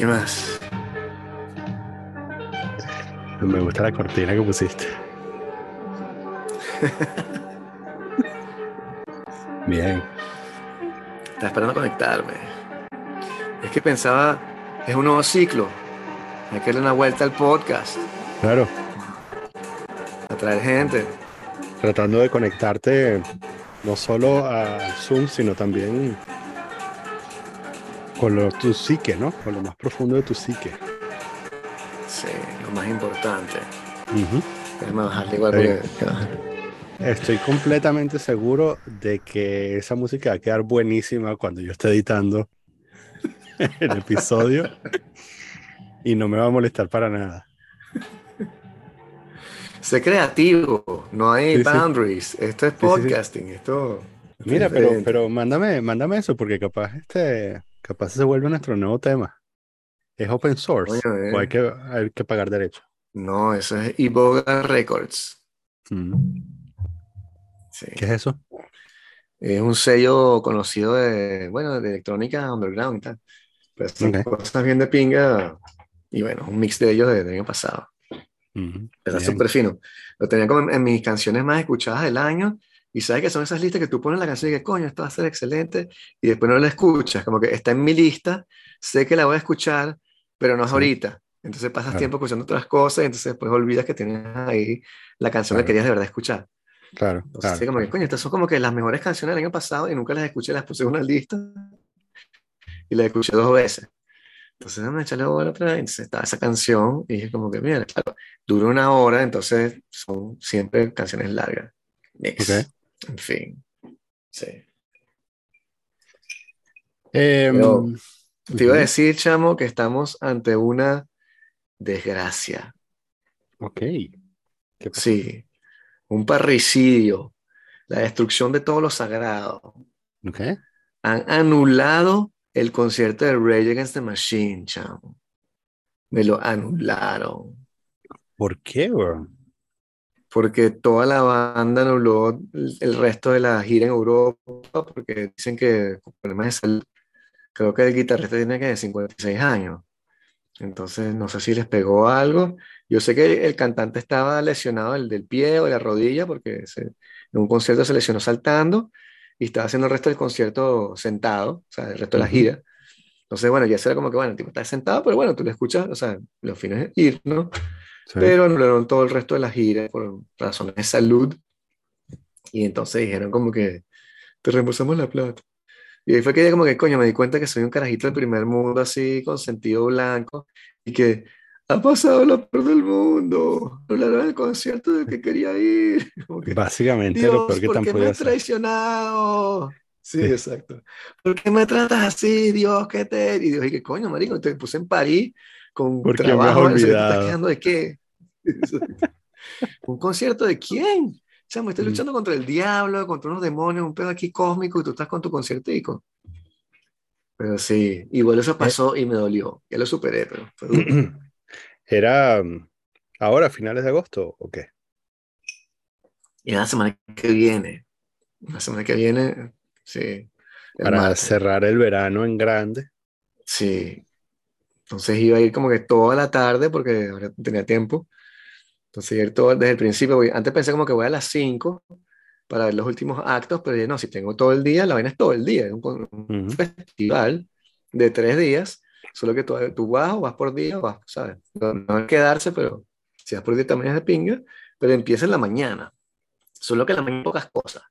¿Qué más? Me gusta la cortina que pusiste. Bien. Estaba esperando conectarme. Es que pensaba, es un nuevo ciclo. Hay que darle una vuelta al podcast, Claro, atraer gente. tratando de conectarte no solo al Zoom, sino también con lo, tu psique, ¿no? Con lo más profundo de tu psique. Sí, lo más importante. Ujú. Déjame bajarle igual porque... Estoy completamente seguro de que esa música va a quedar buenísima cuando yo esté editando el episodio y no me va a molestar para nada. Sé creativo, no hay Sí, sí. boundaries. Esto es sí. podcasting, esto... Mira, es pero, pero mándame, mándame eso porque capaz este, capaz se vuelve nuestro nuevo tema. ¿Es open source eh. o hay que, hay que pagar derecho? No, eso es Iboga Records. Mm. Sí. ¿Qué es eso? Es un sello conocido de, bueno, de electrónica underground y tal. Pero son Ok. cosas bien de pinga. Y bueno, un mix de ellos de- del año pasado. Pero es bien. súper fino. Lo tenía como en, en mis canciones más escuchadas del año. Y sabes que son esas listas que tú pones la canción y que coño, esto va a ser excelente. Y después no la escuchas. Como que está en mi lista, sé que la voy a escuchar, pero no es Sí. ahorita. Entonces pasas Claro. tiempo escuchando otras cosas y entonces después olvidas que tienes ahí la canción Claro. que querías de verdad escuchar. Claro, Entonces, claro. como que, coño, estas son como que las mejores canciones del año pasado y nunca las escuché, las puse en una lista y las escuché dos veces. Entonces, déjame echarle bola otra vez. Entonces estaba esa canción y dije como que, mira, claro, dura una hora, entonces son siempre canciones largas. Mix. Ok. En fin. Sí. Em, Pero- Te iba a decir, chamo, que estamos ante una desgracia. Ok. Sí. Un parricidio. La destrucción de todo lo sagrado. Ok. han anulado el concierto de Rage Against the Machine, chamo. Me lo anularon. ¿Por qué, bro? Porque toda la banda anuló el, el resto de la gira en Europa porque dicen que con problemas de salud. Creo que el guitarrista tiene que 56 años. Entonces, no sé si les pegó algo. Yo sé que el cantante estaba lesionado el del pie o de la rodilla porque se- en un concierto se lesionó saltando y estaba haciendo el resto del concierto sentado, o sea, el resto de la gira. Entonces, bueno, ya será como que, bueno, el tipo está sentado, pero bueno, tú lo escuchas, o sea, los fines de ir, ¿no? Sí. Pero anularon todo el resto de la gira por razones de salud. Y entonces dijeron como que te reembolsamos la plata. Y ahí fue que ya como que, coño, me di cuenta que soy un carajito del primer mundo así, con sentido blanco, y que ha pasado lo peor del mundo. Anularon el concierto del que quería ir. Que, Básicamente lo Dios, peor que ¿por qué me has traicionado? Sí, Sí. exacto. ¿Por qué me tratas así, Dios? ¿Qué te...? Y Dios, y que coño, marico, te puse en París con ¿Por qué me has trabajo, ¿vale? ¿Te estás olvidado? quejando de qué? ¿Un concierto de quién? Chamo, estoy Mm. luchando contra el diablo, contra unos demonios, un pedo aquí cósmico y tú estás con tu conciertico. Pero sí, igual Eh. eso pasó y me dolió. Ya lo superé, pero fue duro. ¿Era mm, ahora, finales de agosto o qué? Y la semana que viene, la semana que viene, sí. Para martes. cerrar el verano en grande. Sí. Entonces iba a ir como que toda la tarde porque ahora tenía tiempo. Entonces ir todo desde el principio. voy- Antes pensé como que voy a las 5 para ver los últimos actos, pero dije, no, si tengo todo el día, la vaina es todo el día. Es un, un Ujú. festival de tres días, solo que tú, tú vas o vas por día, vas, ¿sabes? No, no hay que quedarse, pero si vas por día también es de pinga, pero empieza en la mañana. Solo que en la mañana hay pocas cosas.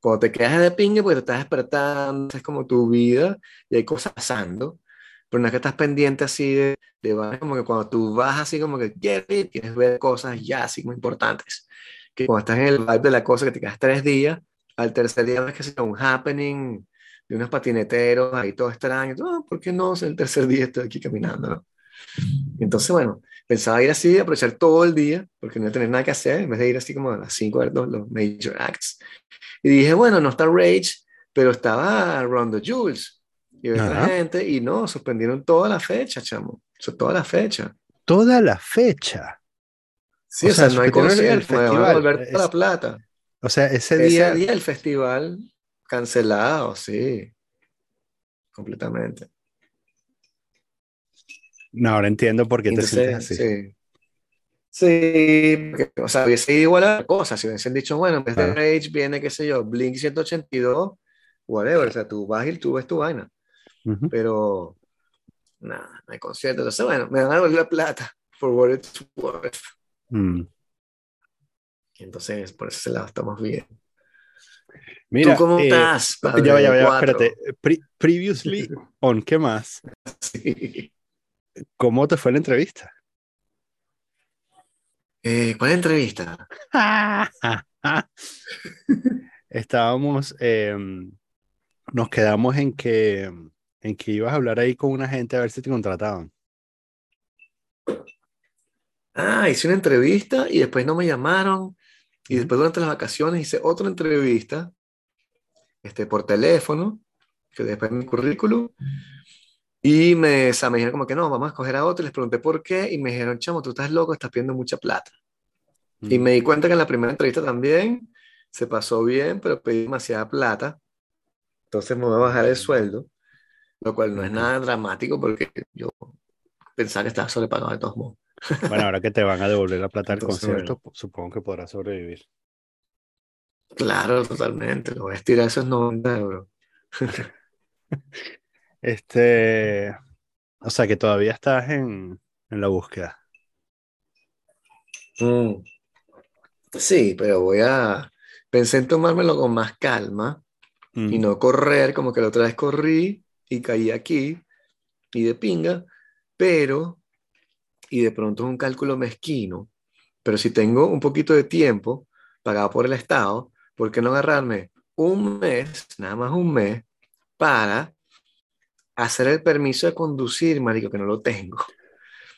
Cuando te quedas de pinga, porque te estás despertando, es como tu vida y hay cosas pasando, pero no es que estás pendiente así de, de como que cuando tú vas así como que quieres quieres ver cosas ya así muy importantes. Que cuando estás en el vibe de la cosa, que te quedas tres días, al tercer día ves que sea un happening de unos patineteros ahí todo extraño. No, ¿por qué no? El tercer día estoy aquí caminando, ¿no? Entonces, bueno, pensaba ir así, aprovechar todo el día, porque no tener nada que hacer, en vez de ir así como a las 5 a ver los, los major acts. Y dije, bueno, no está Rage, pero estaba Rondo Jules y otra gente, y no, suspendieron toda la fecha, chamo. Toda la fecha. Toda la fecha. Sí, O o, sea, sea, no hay concierto, van a devolver toda es- la plata. O sea, ese Ese día, día el festival cancelado, sí. Completamente. No, ahora entiendo por qué te sientes así. sí. Sí, porque, o sea, hubiese ido igual a la cosa, si hubiesen dicho, bueno, en vez de. Rage viene, qué sé yo, Blink 182, whatever, o sea, tú vas y tú ves tu vaina, Pero nada, no hay concierto, entonces bueno, me van a devolver la plata, for what it's worth, Mm. entonces por ese lado estamos bien. Mira, ¿Tú cómo eh, estás, padre ya ya ya espérate. Pre- previously on, ¿qué más? Sí. ¿Cómo te fue la entrevista? Eh, ¿cuál entrevista? Estábamos, eh, nos quedamos en que, en que ibas a hablar ahí con una gente a ver si te contrataban. Ah, hice una entrevista y después no me llamaron. Y después durante las vacaciones hice otra entrevista este, por teléfono, que después mi currículum. Y me, o sea, me dijeron como que no, vamos a escoger a otro. Y les pregunté por qué. Y me dijeron, chamo, tú estás loco, estás pidiendo mucha plata. Y me di cuenta que en la primera entrevista también se pasó bien, pero pedí demasiada plata. Entonces me voy a bajar el sueldo, lo cual no es nada dramático porque yo pensaba que estaba sobrepagado de todos modos. Bueno, ahora que te van a devolver la plata del Entonces, concierto, supongo que podrás sobrevivir. Claro, totalmente. Lo voy a estirar esos 90 euros. Este, o sea que todavía estás en, en la búsqueda. Mm. Sí, pero voy a... Pensé en tomármelo con más calma Mm. y no correr, como que la otra vez corrí y caí aquí y de pinga, pero, y de pronto es un cálculo mezquino, pero si tengo un poquito de tiempo pagado por el Estado, ¿por qué no agarrarme un mes, nada más un mes, para hacer el permiso de conducir, marico, que no lo tengo?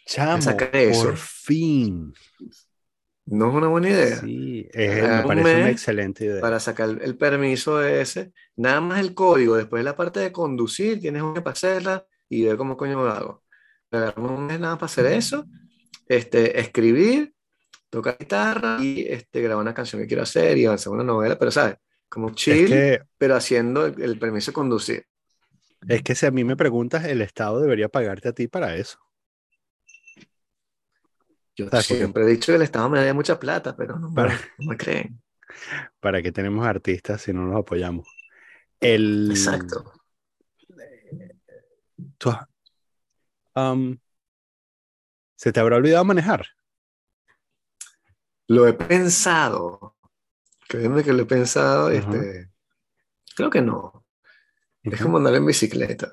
Chamo, por fin. No es una buena idea. Sí, es- me parece una excelente idea. para sacar el permiso ese, nada más el código, después la parte de conducir, tienes un mes para hacerla y ver cómo coño lo hago. Agarramos un mes nada para hacer eso, este, escribir, tocar guitarra y este, grabar una canción que quiero hacer y avanzar una novela, pero sabes, como Es chill, que, pero haciendo el, el permiso de conducir. es que si a mí me preguntas, el Estado debería pagarte a ti para eso. Yo siempre he dicho que el Estado me da mucha plata, pero no, me- Para- no me creen. ¿Para que tenemos artistas si no los apoyamos? El, Exacto. tú um, ¿se te habrá olvidado manejar? Lo he pensado. Créeme que lo he pensado. Este, creo que no. Es como andar en bicicleta,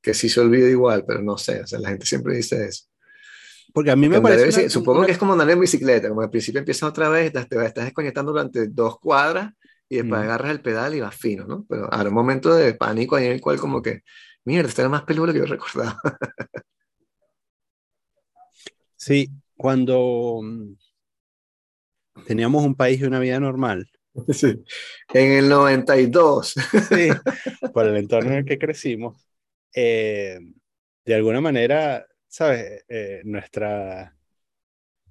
que sí se olvida igual, pero no sé. O sea, la gente siempre dice eso. Porque a mí me parece una- supongo una- que es como andar en bicicleta, como al principio empiezas otra vez, te estás desconectando durante dos cuadras y después Mm. agarras el pedal y vas fino, ¿no? Pero habrá un momento de pánico ahí en el cual como que, mierda, esto era más peludo que yo recordaba. Sí, cuando mm, teníamos un país y una vida normal, Sí. En el 92. sí, por el entorno en el que crecimos, eh, de alguna manera, ¿sabes? Eh, nuestra,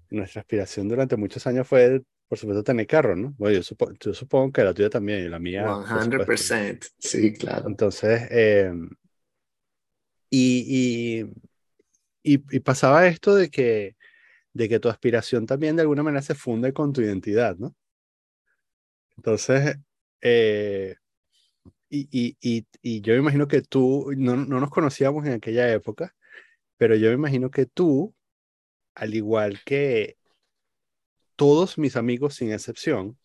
nuestra aspiración durante muchos años fue, por supuesto, tener carro, ¿no? Bueno, yo, supo- yo supongo que la tuya también y la mía. por supuesto. 100%. Sí, claro. Entonces, eh, y, y, y, y pasaba esto de que, de que tu aspiración también de alguna manera se funde con tu identidad, ¿no? Entonces, eh, y, y, y, y yo me imagino que tú, no, no nos conocíamos en aquella época, pero yo me imagino que tú, al igual que todos mis amigos sin excepción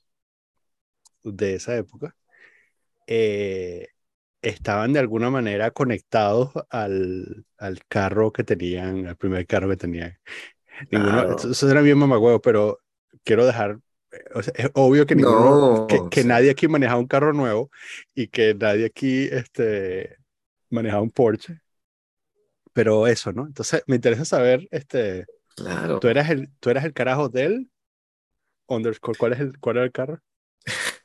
de esa época, eh, estaban de alguna manera conectados al, al carro que tenían, al primer carro que tenían. Ninguno, Claro. eso, eso era bien mamagüevo, pero quiero dejar, o sea, es obvio que ninguno, No, que, que nadie aquí manejaba un carro nuevo y que nadie aquí este, manejaba un Porsche. Pero eso, ¿no? Entonces me interesa saber, este, Claro. ¿tú eras el, tú eras el carajo del underscore? ¿Cuál es el, cuál era el carro?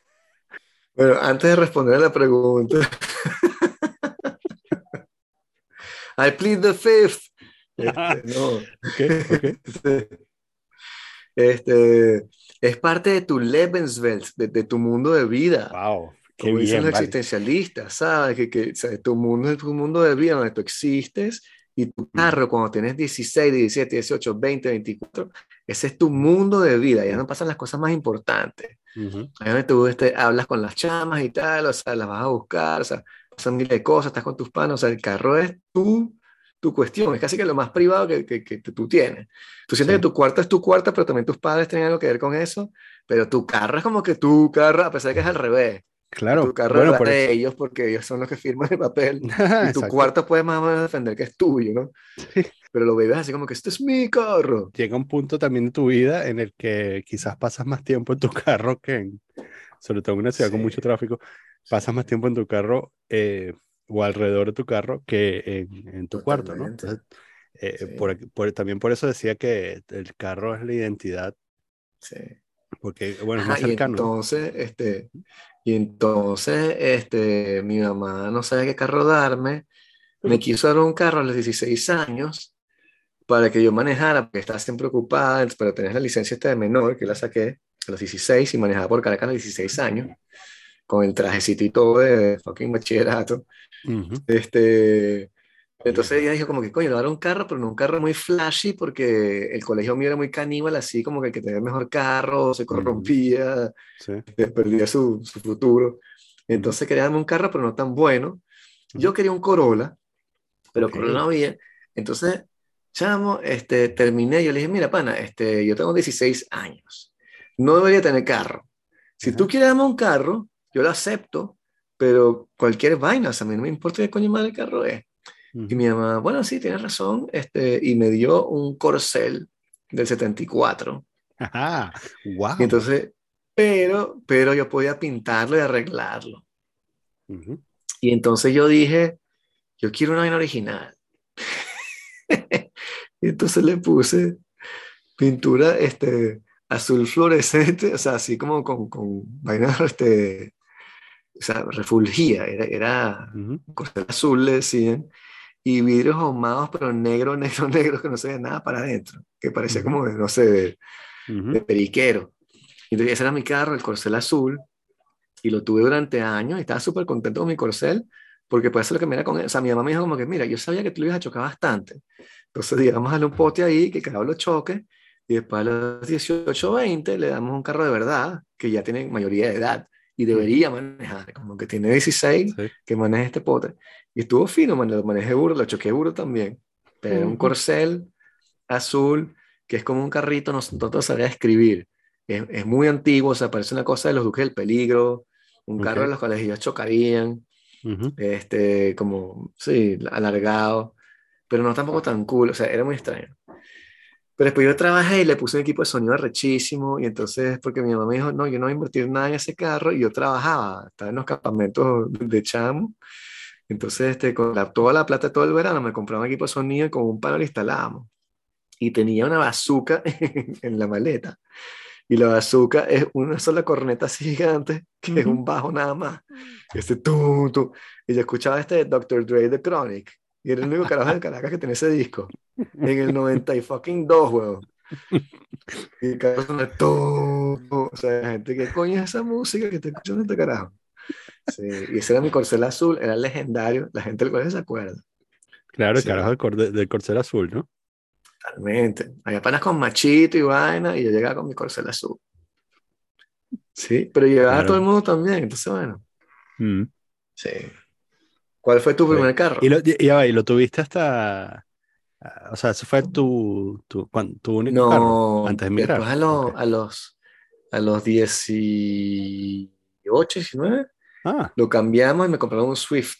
Bueno, antes de responder a la pregunta, I plead the fifth. Este, no, Ok, ok. este, este, es parte de tu Lebenswelt, de, de tu mundo de vida. Wow, qué Como dicen bien, los vale. existencialistas, ¿sabes? Que, que, o sea, tu mundo es tu mundo de vida donde tú existes Y tu carro, cuando tienes 16, 17, 18, 20, 24, ese es tu mundo de vida. Ya no pasan las cosas más importantes. Ujú. Ahí donde tú este, hablas con las chamas y tal, o sea, las vas a buscar, o sea, pasan miles de cosas, estás con tus panos, o sea, el carro es tu, tu cuestión, es casi que lo más privado que, que, que tú tienes. Tú sientes Sí. que tu cuarto es tu cuarto, pero también tus padres tienen algo que ver con eso, pero tu carro es como que tu carro, a pesar de que es al revés. Claro, tu carro bueno, por de eso. ellos porque ellos son los que firman el papel. Y tu cuarto puedes más o menos defender que es tuyo, ¿no? Sí. Pero lo bebes así como que este es mi carro. Llega un punto también de tu vida en el que quizás pasas más tiempo en tu carro que en, sobre todo en una ciudad con Sí. mucho tráfico, pasas más tiempo en tu carro eh, o alrededor de tu carro que en, en tu cuarto, ¿no? Entonces, eh, Sí. por, por- también por eso decía que el carro es la identidad, Sí. Porque, bueno, es más y cercano. ¿no? entonces, este, y entonces, este, mi mamá no sabía qué carro darme, me quiso dar un carro a los 16 años para que yo manejara, porque estaba siempre ocupada, pero tenés la licencia esta de menor, que la saqué a los 16 y manejaba por Caracas a los 16 años, con el trajecito y todo de fucking bachillerato. Ujú. Este, entonces ella dijo como que, coño, le dar un carro, pero no un carro muy flashy, porque el colegio mío era muy caníbal, así como que el que tenía el mejor carro se corrompía, Sí. perdía su, su futuro. Entonces quería darme un carro, pero no tan bueno. Yo quería un Corolla, pero Ok. Corolla no había. Entonces, chamo, este, terminé, yo le dije, mira, pana, este, yo tengo 16 años, no debería tener carro. Si Ajá. tú quieres darme un carro, yo lo acepto, pero cualquier vaina, o sea, a mí no me importa qué coño madre el carro es. Y mi mamá, bueno, sí, tienes razón, este, y me dio un Corcel del 74. Ajá, wow. Y entonces, pero, pero yo podía pintarlo y arreglarlo. Ujú. Y entonces yo dije, yo quiero una vaina original. y entonces le puse pintura este, azul fluorescente, o sea, así como con, con vainas, este, o sea, refulgía, era, era Ujú. corcel azul, le decían, y vidrios ahumados, pero negro, negro, negro, que no se veía nada para adentro, que parecía como, de, no sé, de, Ujú. de periquero. Entonces ese era mi carro, el corcel azul, y lo tuve durante años y estaba súper contento con mi corcel, porque puede ser lo que me era con él. O sea, mi mamá me dijo como que, mira, yo sabía que tú lo ibas a chocar bastante. Entonces, digamos, darle un pote ahí, que cada lo choque, y después a los 18 20 le damos un carro de verdad, que ya tiene mayoría de edad, y debería manejar, como que tiene 16, Sí. que maneje este pote. Y estuvo fino, man, lo manejé duro, lo choqué duro también. Pero era un Ujú. corcel azul, que es como un carrito, no, no te describir. Es, es muy antiguo, o sea, parece una cosa de los Duques del Peligro, un carro Ok. de los cuales ellos chocarían, Ujú. este, como, sí, alargado, pero no tampoco tan cool, o sea, era muy extraño. Pero después yo trabajé y le puse un equipo de sonido rechísimo, y entonces, porque mi mamá me dijo, no, yo no voy a invertir nada en ese carro, y yo trabajaba, estaba en los campamentos de chamo, entonces, este, con la- toda la plata todo el verano me compraba un equipo de sonido y con un palo lo instalábamos. Y tenía una bazooka en la maleta. Y la bazooka es una sola corneta así gigante, que es un bajo nada más. Este tú, tú. Y yo escuchaba este de Dr. Dre, The Chronic. Y era el único carajo de Caracas que tenía ese disco. En el 90 y fucking 2, weón. Y el carajo sonaba tú, tú. O sea, la gente, ¿qué coño es esa música que está escuchando este carajo? Sí, y ese era mi corcel azul, era legendario. La gente del colegio se acuerda. Claro, el carajo del, del corcel azul, ¿no? Totalmente. Había panas con machito y vaina, y yo llegaba con mi corcel azul. Sí, pero llegaba Claro. todo el mundo también, entonces bueno. Mm. Sí. ¿Cuál fue tu primer carro? Y lo, y, y lo tuviste hasta. ah, O sea, ese fue tu, tu, tu único carro no, antes de emigrar. después a, lo- Ok. a los a los 18, 19, Ah, lo cambiamos y me compraron un Swift.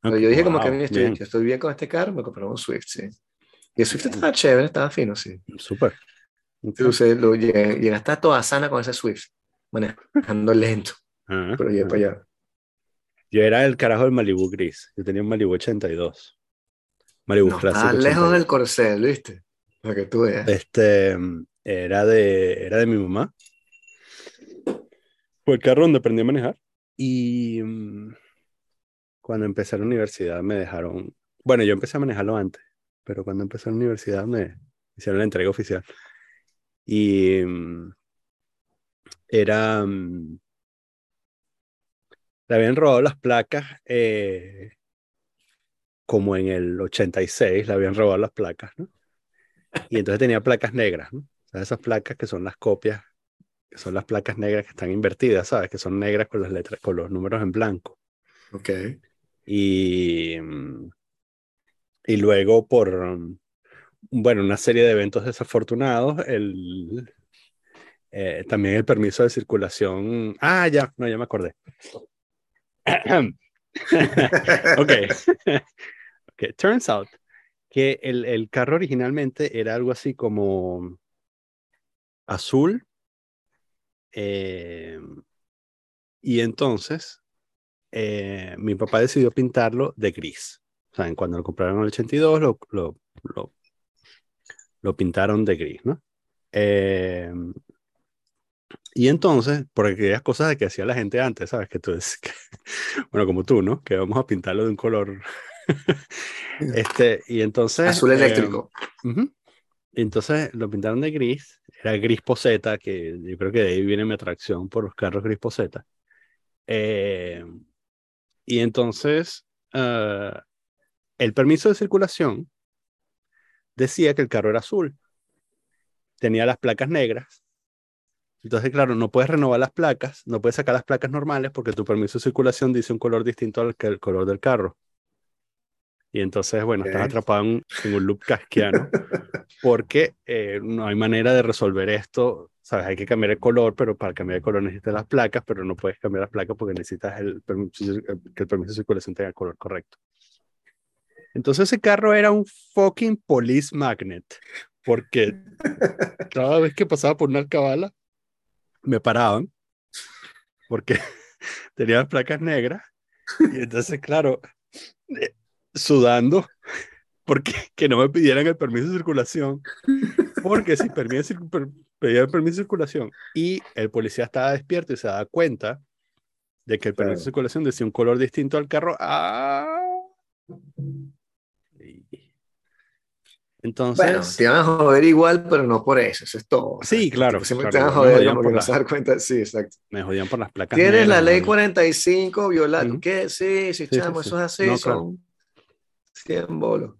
Pero yo dije como que wow, "Mira, estoy, bien, yo estoy bien con este carro, me compraron un Swift, sí. Y el Swift estaba chévere, estaba fino, sí. súper. Entonces lo llegué, llegué hasta toda sana con ese Swift, manejando lento, Ah, pero llegué ah. para allá. Yo era el carajo del Malibu gris. Yo tenía un Malibu 82. Malibu No Classic estaba lejos 82. del corcel, ¿viste? Para que tú veas. Este era de, era de mi mamá. Fue el carro donde aprendí a manejar. Y mm, cuando empecé la universidad me dejaron. Bueno, yo empecé a manejarlo antes, pero cuando empecé la universidad me hicieron la entrega oficial. Y mm, era. mm, le habían robado las placas eh, como en el 86 le habían robado las placas, ¿no? Y entonces tenía placas negras, ¿no? O sea, esas placas que son las copias, que son las placas negras que están invertidas, ¿sabes? Que son negras con las letras, con los números en blanco. Ok. Y, y luego por, bueno, una serie de eventos desafortunados, el, eh, también el permiso de circulación. Ah, ya, no, ya me acordé. ok. ok, turns out que el, el, carro originalmente era algo así como azul. Eh, y entonces eh, mi papá decidió pintarlo de gris. O sea, cuando lo compraron en el 82, lo, lo, lo, lo pintaron de gris, ¿no? Eh, y entonces, por aquellas cosas de que hacía la gente antes, ¿sabes? Que tú es, bueno, como tú, ¿no? Que vamos a pintarlo de un color. este, y entonces. Azul eléctrico. Uh Entonces lo pintaron de gris, era gris poseta, que yo creo que de ahí viene mi atracción por los carros gris poseta. Eh, y entonces, uh, el permiso de circulación decía que el carro era azul. Tenía las placas negras entonces, claro, no puedes renovar las placas, no puedes sacar las placas normales porque tu permiso de circulación dice un color distinto al que el color del carro. Y entonces, bueno, estás atrapado en, un loop casquiano porque eh, no hay manera de resolver esto. Sabes, hay que cambiar el color, pero para cambiar el color necesitas las placas, pero no puedes cambiar las placas porque necesitas el que el permiso de circulación tenga el color correcto. Entonces ese carro era un fucking police magnet, porque cada vez que pasaba por una alcabala, me paraban porque tenía placas negras y entonces, claro, eh, sudando porque que no me pidieran el permiso de circulación, porque si pedía el permiso de circulación y el policía estaba despierto y se daba cuenta de que el permiso de circulación decía un color distinto al carro, ¡ah! Entonces. Bueno, te van a joder igual, pero no por eso, eso es todo. Sí, claro. Siempre claro, te van a joder como que no se dar cuenta. Sí, exacto. Me jodían por las placas. Tienes la ley ¿no? 45 violada. Ujú. ¿Qué? Sí, sí, Sí, chamo, sí, eso es así, No, claro. son 100 bolos.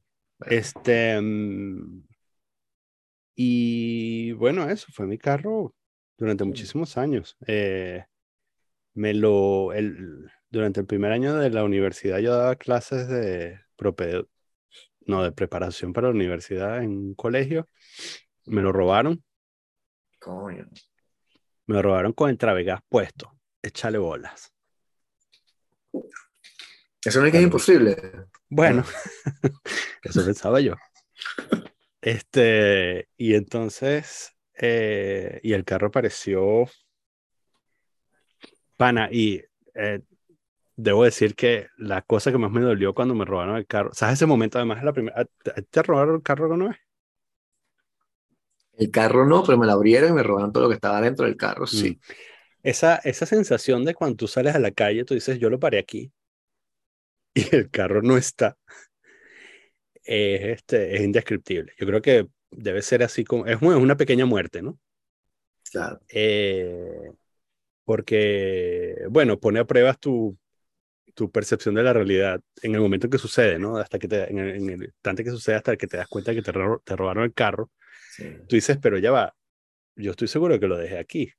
Este. mm, Y bueno, eso fue mi carro durante muchísimos años. Eh, me lo. El, durante el primer año de la universidad yo daba clases de no, de preparación para la universidad en un colegio. Me lo robaron. Coño. Me lo robaron con el travegas puesto. Échale bolas. Eso no es que es imposible. Bueno, eso pensaba yo. Este, y entonces, eh, y el carro apareció pana, y eh, debo decir que la cosa que más me dolió cuando me robaron el carro, ¿sabes ese momento? Además, es la primera, ¿te, te robaron el carro alguna vez? El carro no, pero me lo abrieron y me robaron todo lo que estaba dentro del carro, sí. Mm. Esa, esa sensación de cuando tú sales a la calle, tú dices, yo lo paré aquí, y el carro no está, es, este, es indescriptible. Yo creo que debe ser así como, es una- es una pequeña muerte, ¿no? Claro. Eh, porque, bueno, pone a pruebas tu, tu percepción de la realidad en el momento en que sucede, ¿no? Hasta que te, en el, en el instante que sucede, hasta que te das cuenta que te, ro- te robaron el carro, Sí. tú dices, pero ya va, yo estoy seguro que lo dejé aquí.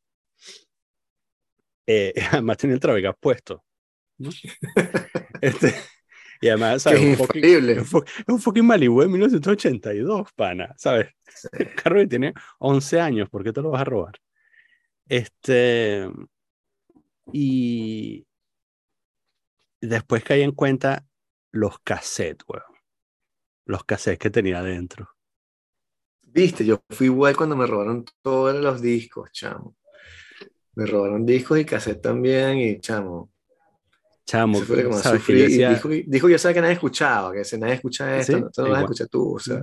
Eh, además tenía el travegas puesto. ¿no? Este, y además, ¿sabes? es Un fucking, un fu- es un fucking Malibu de 1982, pana, ¿sabes? El carro que tiene 11 años, ¿por qué te lo vas a robar? Este, y después caí en cuenta los cassettes, weón. Los cassettes que tenía adentro. Viste, yo fui igual cuando me robaron todos los discos, chamo. Me robaron discos y cassette también, y chamo. Chamo, Eso fue que. Que sufrí. yo Y dijo, dijo yo sabía que nadie escuchaba, que si nadie escucha esto, Sí, no, no lo vas a escuchar tú. O sea,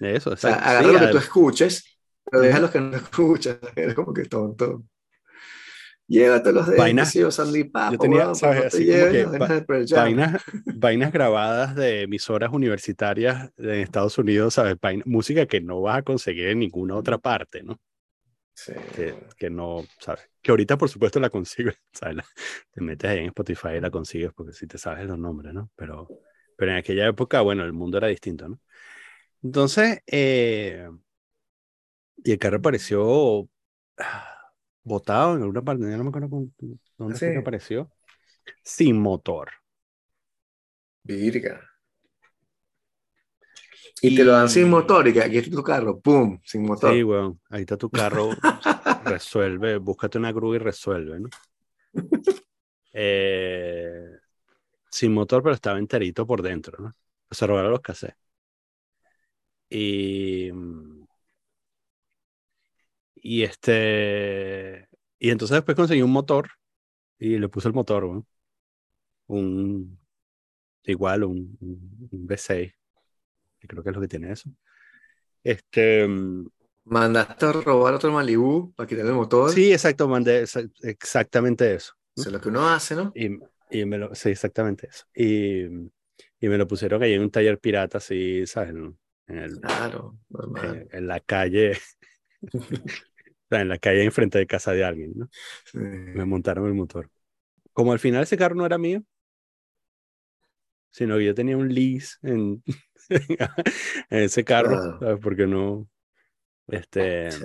eso, o sea, agarra Sí, lo que tú escuches, pero deja los que no escuchas. Eres como que tonto. Llévatelos de Vainas- sí, o Sandy Papo, yo tenía, ¿sabes? te Así como lleves que va- vainas vainas, grabadas de emisoras universitarias de Estados Unidos, ¿sabes? Vaina- música que no vas a conseguir en ninguna otra parte, ¿no? Sí. Que, que no, ¿sabes? Que ahorita, por supuesto, la consigues, ¿sabes? La- te metes ahí en Spotify y la consigues porque si te sabes los nombres, ¿no? Pero, pero en aquella época, bueno, el mundo era distinto, ¿no? Entonces, eh, y el carro apareció ah, botado en alguna parte, no me acuerdo con- dónde apareció, sin motor. Virga. Y te lo dan sin motor y que aquí está tu carro, ¡pum! Sin motor. Sí, weón, ahí está tu carro, resuelve, búscate una grúa y resuelve, ¿no? Eh, sin motor, pero estaba enterito por dentro, ¿no? Se robaron los cassettes. Y, y este, y entonces después conseguí un motor y le puse el motor, weón. Un, igual, un, un, un V6, que creo que es lo que tiene eso. Este, mm, Mandaste a robar otro Malibu para quitarle el motor. sí, exacto, mandé exa- exactamente eso. Eso es lo que uno hace, ¿no? Y, y me lo, sí, exactamente eso. Y, y me lo pusieron ahí en un taller pirata, así, ¿sabes? En, el, Claro, normal. en, en la calle, sea, en la calle enfrente de casa de alguien, ¿no? Sí. Me montaron el motor. Como al final ese carro no era mío, sino que yo tenía un lease en, en ese carro, Claro. ¿sabes? Porque no, este, Sí.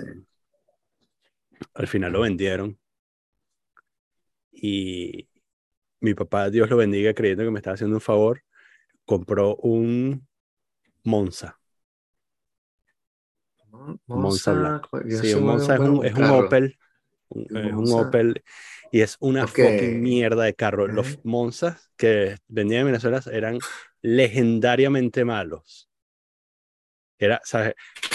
al final lo vendieron. Y mi papá, Dios lo bendiga, creyendo que me estaba haciendo un favor, compró un Monza. Mon- Monza Black. Sí, un Monza es un, es un. Opel. es un. Opel y es una fucking mierda de carro. Los Ok. Monzas que vendían en Venezuela eran legendariamente malos. Era, ¿sabes?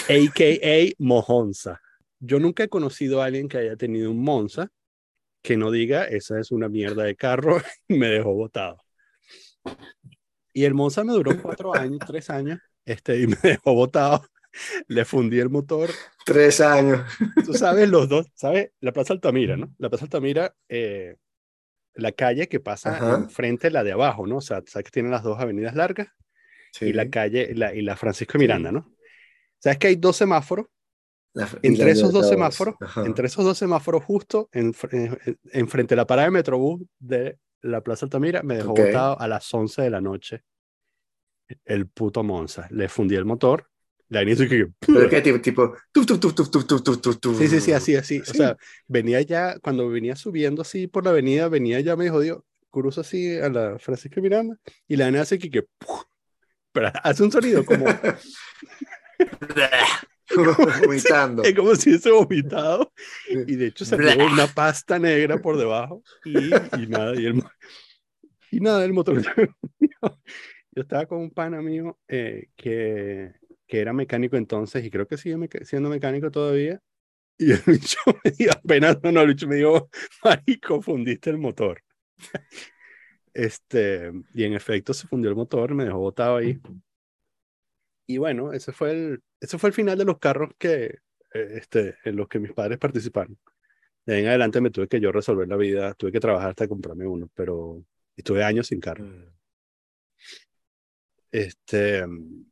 AKA Mojonza. Yo nunca he conocido a alguien que haya tenido un Monza que no diga, esa es una mierda de carro y me dejó botado. Y el Monza me duró cuatro años, tres años, este, y me dejó botado. Le fundí el motor, Tres años. tú sabes los dos, ¿sabes? La Plaza Altamira, ¿no? La Plaza Altamira, eh, la calle que pasa Ajá. enfrente, la de abajo, ¿no? O sea, sabes que tiene las dos avenidas largas Sí. y la calle, la, y la Francisco Miranda, ¿no? Sabes que hay dos semáforos, La- entre esos dos semáforos, entre esos dos semáforos justo en, fr- en- enfrente de la parada de Metrobús de la Plaza Altamira, me dejó Ok. botado a las 11 de la noche el puto Monza. Le fundí el motor, venía así que... Pero que tipo... Sí, sí, sí, así, así. O sea, venía ya, cuando venía subiendo así por la avenida, venía ya, me jodió, cruzo así a la Francisco Miranda y la venía así que... que pero hace un sonido como... vomitando. Es como si hubiese vomitado. Y de hecho salió una pasta negra por debajo. Y, y nada, y el, y nada, el motor. Yo estaba con un pana mío eh, que que era mecánico entonces y creo que sigue meca- siendo mecánico todavía. Y el bicho me dijo, apenas no, el bicho me dijo, marico, fundiste el motor. Este, y en efecto se fundió el motor, me dejó botado ahí. Y bueno, ese fue el, ese fue el final de los carros que, eh, este, en los que mis padres participaron. De ahí en adelante me tuve que yo resolver la vida, tuve que trabajar hasta comprarme uno, pero estuve años sin carro. Este, mm,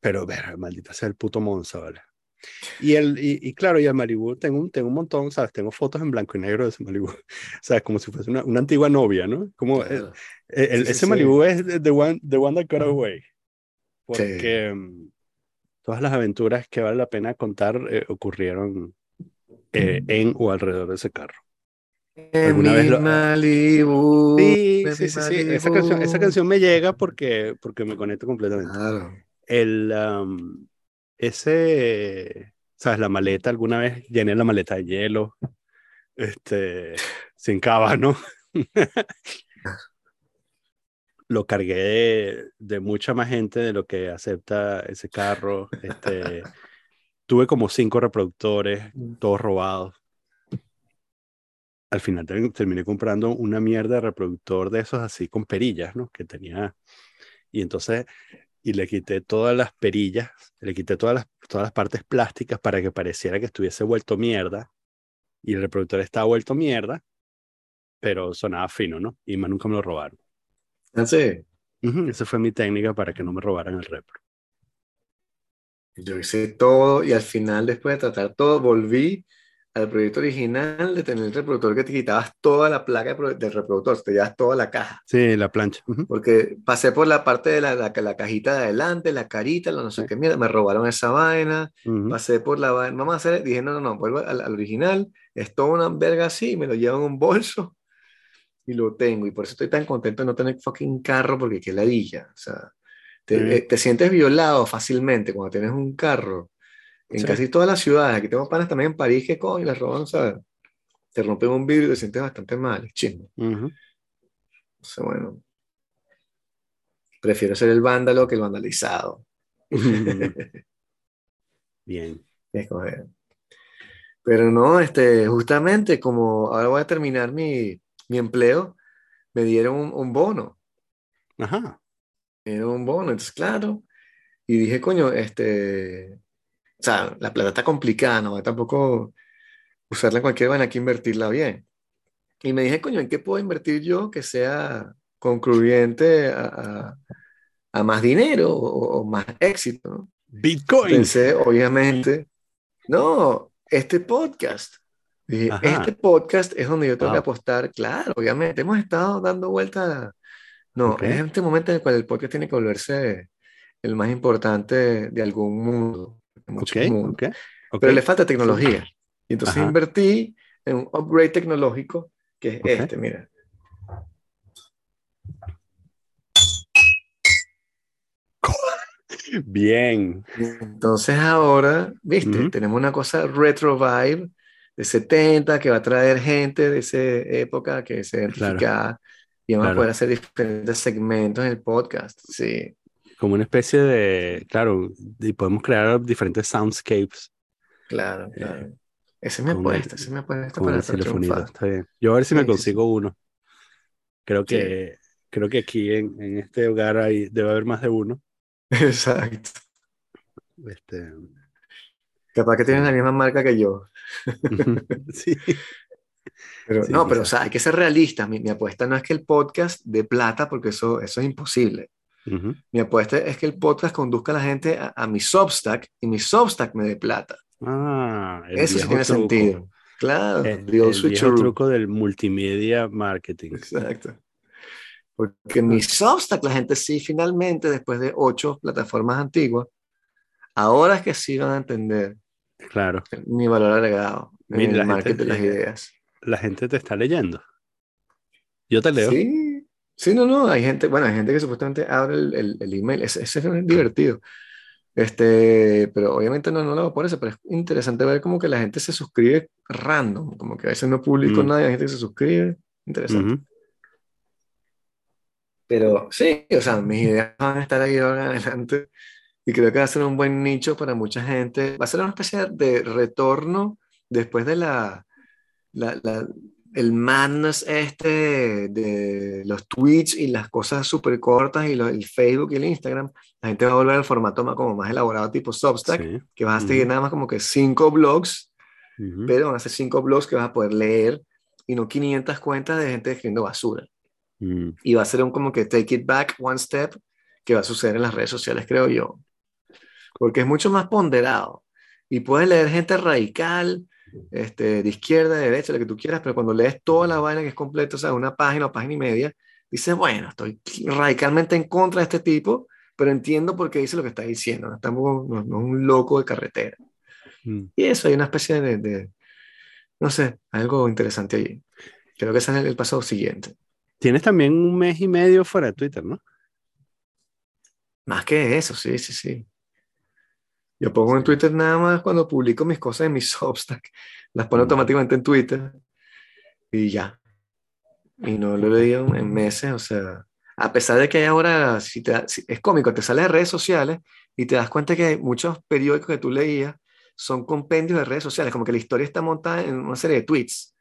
pero ver, maldita sea el puto Monza, ¿vale? Y, el, y, y claro, y el Malibu, tengo un, tengo un montón, ¿sabes? Tengo fotos en blanco y negro de ese Malibu. Sea, como si fuese una, una antigua novia, ¿no? Como el- Claro. el- el- Sí, sí, ese sí. Malibu es the- one, the one that got away. Porque Sí. mm, todas las aventuras que vale la pena contar eh, ocurrieron eh, en o alrededor de ese carro. En ¿Alguna mi vez lo- Malibu, Sí, sí, sí. Esa canción, esa canción me llega porque, porque me conecto completamente. Claro. El, ese, ¿sabes? La maleta, alguna vez llené la maleta de hielo, este, sin cava, ¿no? Lo cargué de, mucha más gente de lo que acepta ese carro. Este, tuve como cinco reproductores, todos robados. Al final ter- terminé comprando una mierda de reproductor de esos así con perillas, ¿no? Que tenía. Y entonces, y le quité todas las perillas, le quité todas las, todas las partes plásticas para que pareciera que estuviese vuelto mierda. Y el reproductor estaba vuelto mierda, pero sonaba fino, ¿no? Y más nunca me lo robaron. Ujú, Esa fue mi técnica para que no me robaran el repro. Yo hice todo y al final, después de tratar todo, volví al proyecto original de tener el reproductor que te quitabas toda la placa del reproductor, te llevas toda la caja. Sí, la plancha. Porque pasé por la parte de la, la, la, cajita de adelante, la carita, la no sé qué mierda, me robaron esa vaina, pasé por la vaina, vamos a hacer, dije, no, no, no, vuelvo al, original, es toda una verga así, me lo llevo en un bolso y lo tengo, y por eso estoy tan contento de no tener fucking carro, porque qué ladilla, o sea, te, eh, te sientes violado fácilmente cuando tienes un carro en casi todas las ciudades, aquí tengo panas también en París que coño, les roban, ¿sabes? Te rompen un vidrio y te sientes bastante mal, chingo. Uh bueno, prefiero ser el vándalo que el vandalizado. Bien. Escoger. Pero no, este, justamente como ahora voy a terminar mi, mi empleo, me dieron un, un bono. Ajá. Me dieron un bono, entonces claro. Y dije, coño, este, o sea, la plata está complicada, no tampoco usarla en cualquier manera, hay que invertirla bien. Y me dije, coño, ¿en qué puedo invertir yo que sea concluyente a, a, más dinero o, más éxito? Bitcoin. Pensé, obviamente, no, este podcast. Dije, este podcast es donde yo tengo que apostar, claro, obviamente. Hemos estado dando vueltas. No, es este momento en el cual el podcast tiene que volverse el más importante de algún mundo. Pero le falta tecnología. Y entonces invertí en un upgrade tecnológico que es este, mira. Bien. Entonces ahora, viste, tenemos una cosa retro vibe de 70 que va a traer gente de esa época que se identifica y vamos a poder hacer diferentes segmentos en el podcast. Sí como una especie de, claro, y podemos crear diferentes soundscapes. Claro, eh, claro. ese me apuesta, ese me apuesta para telefonito. Está bien. Yo a ver si me consigo uno. Creo que, creo que aquí en, en, este hogar hay, debe haber más de uno. Exacto. Este... Capaz que tienen la misma marca que yo. sí. Pero, no, pero o sea, hay que ser realista. Mi, mi, apuesta no es que el podcast de plata, porque eso, eso es imposible. Mi apuesta es que el podcast conduzca a la gente a, mi Substack y mi Substack me dé plata. Ah, Eso sí tiene sentido. Claro, el, el truco del multimedia marketing. Exacto. Porque mi Substack la gente sí, finalmente, después de ocho plataformas antiguas, ahora es que sí van a entender claro. mi valor agregado en el marketing de las ideas. La gente te está leyendo. Yo te leo. Sí, Sí, no, no, hay gente, bueno, hay gente que supuestamente abre el, el, email, ese, es divertido. Este, pero obviamente no, no lo hago por eso, pero es interesante ver como que la gente se suscribe random, como que a veces no publico mm. nada, hay gente que se suscribe, interesante. Pero sí, o sea, mis ideas van a estar ahí ahora adelante y creo que va a ser un buen nicho para mucha gente. Va a ser una especie de retorno después de la, la, la el madness este de los tweets y las cosas súper cortas y el Facebook y el Instagram, la gente va a volver al formato más, como más elaborado tipo Substack, que vas a seguir nada más como que cinco blogs, pero van a ser cinco blogs que vas a poder leer y no 500 cuentas de gente escribiendo basura. Mm. Y va a ser un como que take it back one step que va a suceder en las redes sociales, creo yo. Porque es mucho más ponderado. Y puedes leer gente radical, este, de izquierda, de derecha, lo que tú quieras, pero cuando lees toda la vaina que es completa, o sea, una página o página y media, dices, bueno, estoy radicalmente en contra de este tipo, pero entiendo por qué dice lo que está diciendo, no, Estamos, no, es un loco de carretera. Mm. Y eso, hay una especie de, de, no sé, algo interesante allí. Creo que ese es el paso siguiente. Tienes también un mes y medio fuera de Twitter, ¿no? Más que eso, sí, sí, sí. Yo pongo en Twitter nada más cuando publico mis cosas en mi Substack. Las pongo automáticamente en Twitter y ya. Y no lo he leído en meses, o sea, a pesar de que ahora, si te, es cómico, te sales de redes sociales y te das cuenta que muchos periódicos que tú leías son compendios de redes sociales, como que la historia está montada en una serie de tweets.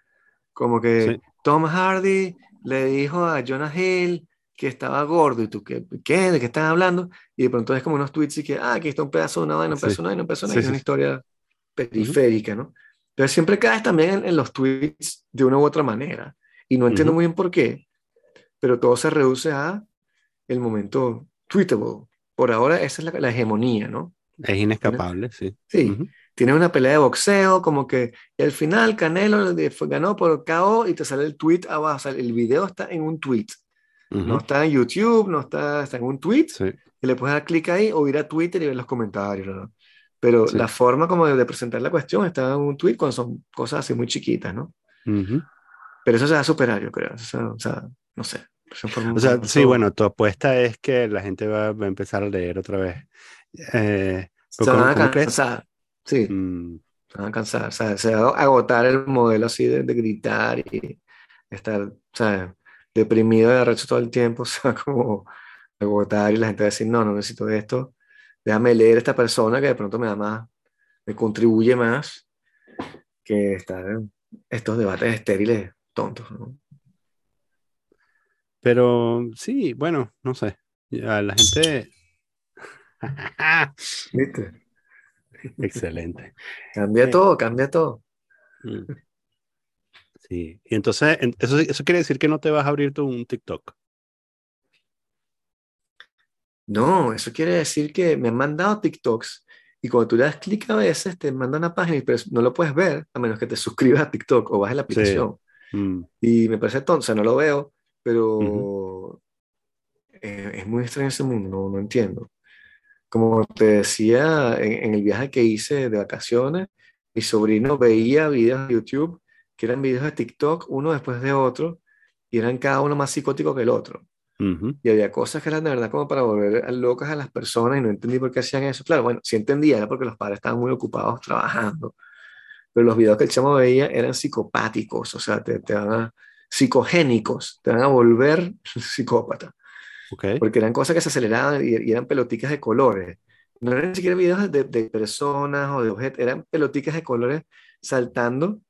Como que Tom Hardy le dijo a Jonah Hill que estaba gordo y tú, ¿qué? ¿qué? ¿De qué están hablando? Y de pronto es como unos tweets y que, ah, aquí está un pedazo de una vaina, un pedazo de una vaina, un pedazo de una, es una historia periférica, ¿no? Pero siempre caes también en, los tweets de una u otra manera. Y no entiendo muy bien por qué, pero todo se reduce a el momento tweetable. Por ahora esa es la, la hegemonía, ¿no? Es inescapable, sí. Sí. Ujú. Tienes una pelea de boxeo, como que al final Canelo ganó por KO y te sale el tweet abajo. O sea, el video está en un tweet. No está en YouTube, no está, está en un tweet. Sí. Y le puedes dar clic ahí o ir a Twitter y ver los comentarios. ¿no? Pero Sí. la forma como de, de presentar la cuestión está en un tweet cuando son cosas así muy chiquitas, ¿no? Pero eso se va a superar, yo creo. O sea, o sea, no sé. O sea, sí, bueno, tu apuesta es que la gente va, va a empezar a leer otra vez. Eh, Se ¿cómo- van a cansar. Sí, Mm, se van a cansar. O sea, se va a agotar el modelo así de, de gritar y estar, o sea, deprimido y arrecho todo el tiempo. O sea, como agotar y la gente va a decir, no, no necesito esto. Déjame leer a esta persona que de pronto me da más, me contribuye más que estar en estos debates estériles tontos. ¿no? pero sí, bueno, no sé. Ya la gente. ¿Viste? Excelente. Cambia Sí. todo, cambia todo. Mm. Sí. Y entonces, en- eso, eso quiere decir que no te vas a abrir tú un TikTok. No, eso quiere decir que me han mandado TikToks y cuando tú le das clic a veces te mandan una página, pero no lo puedes ver a menos que te suscribas a TikTok o bajes la aplicación. Mm, Y me parece tonto, o sea, no lo veo, pero eh, es muy extraño ese mundo, no, no entiendo. Como te decía en, en el viaje que hice de vacaciones, mi sobrino veía videos de YouTube que eran videos de TikTok uno después de otro y eran cada uno más psicótico que el otro. ujú. Y había cosas que eran de verdad como para volver a- locas a las personas y no entendí por qué hacían eso. Claro, bueno, sí entendía, era porque los padres estaban muy ocupados trabajando, pero los videos que el chamo veía eran psicopáticos, o sea, te, te van a, psicogénicos, te van a volver psicópata, Ok. porque eran cosas que se aceleraban y, y eran peloticas de colores. No eran ni siquiera videos de, de personas o de objetos, eran peloticas de colores saltando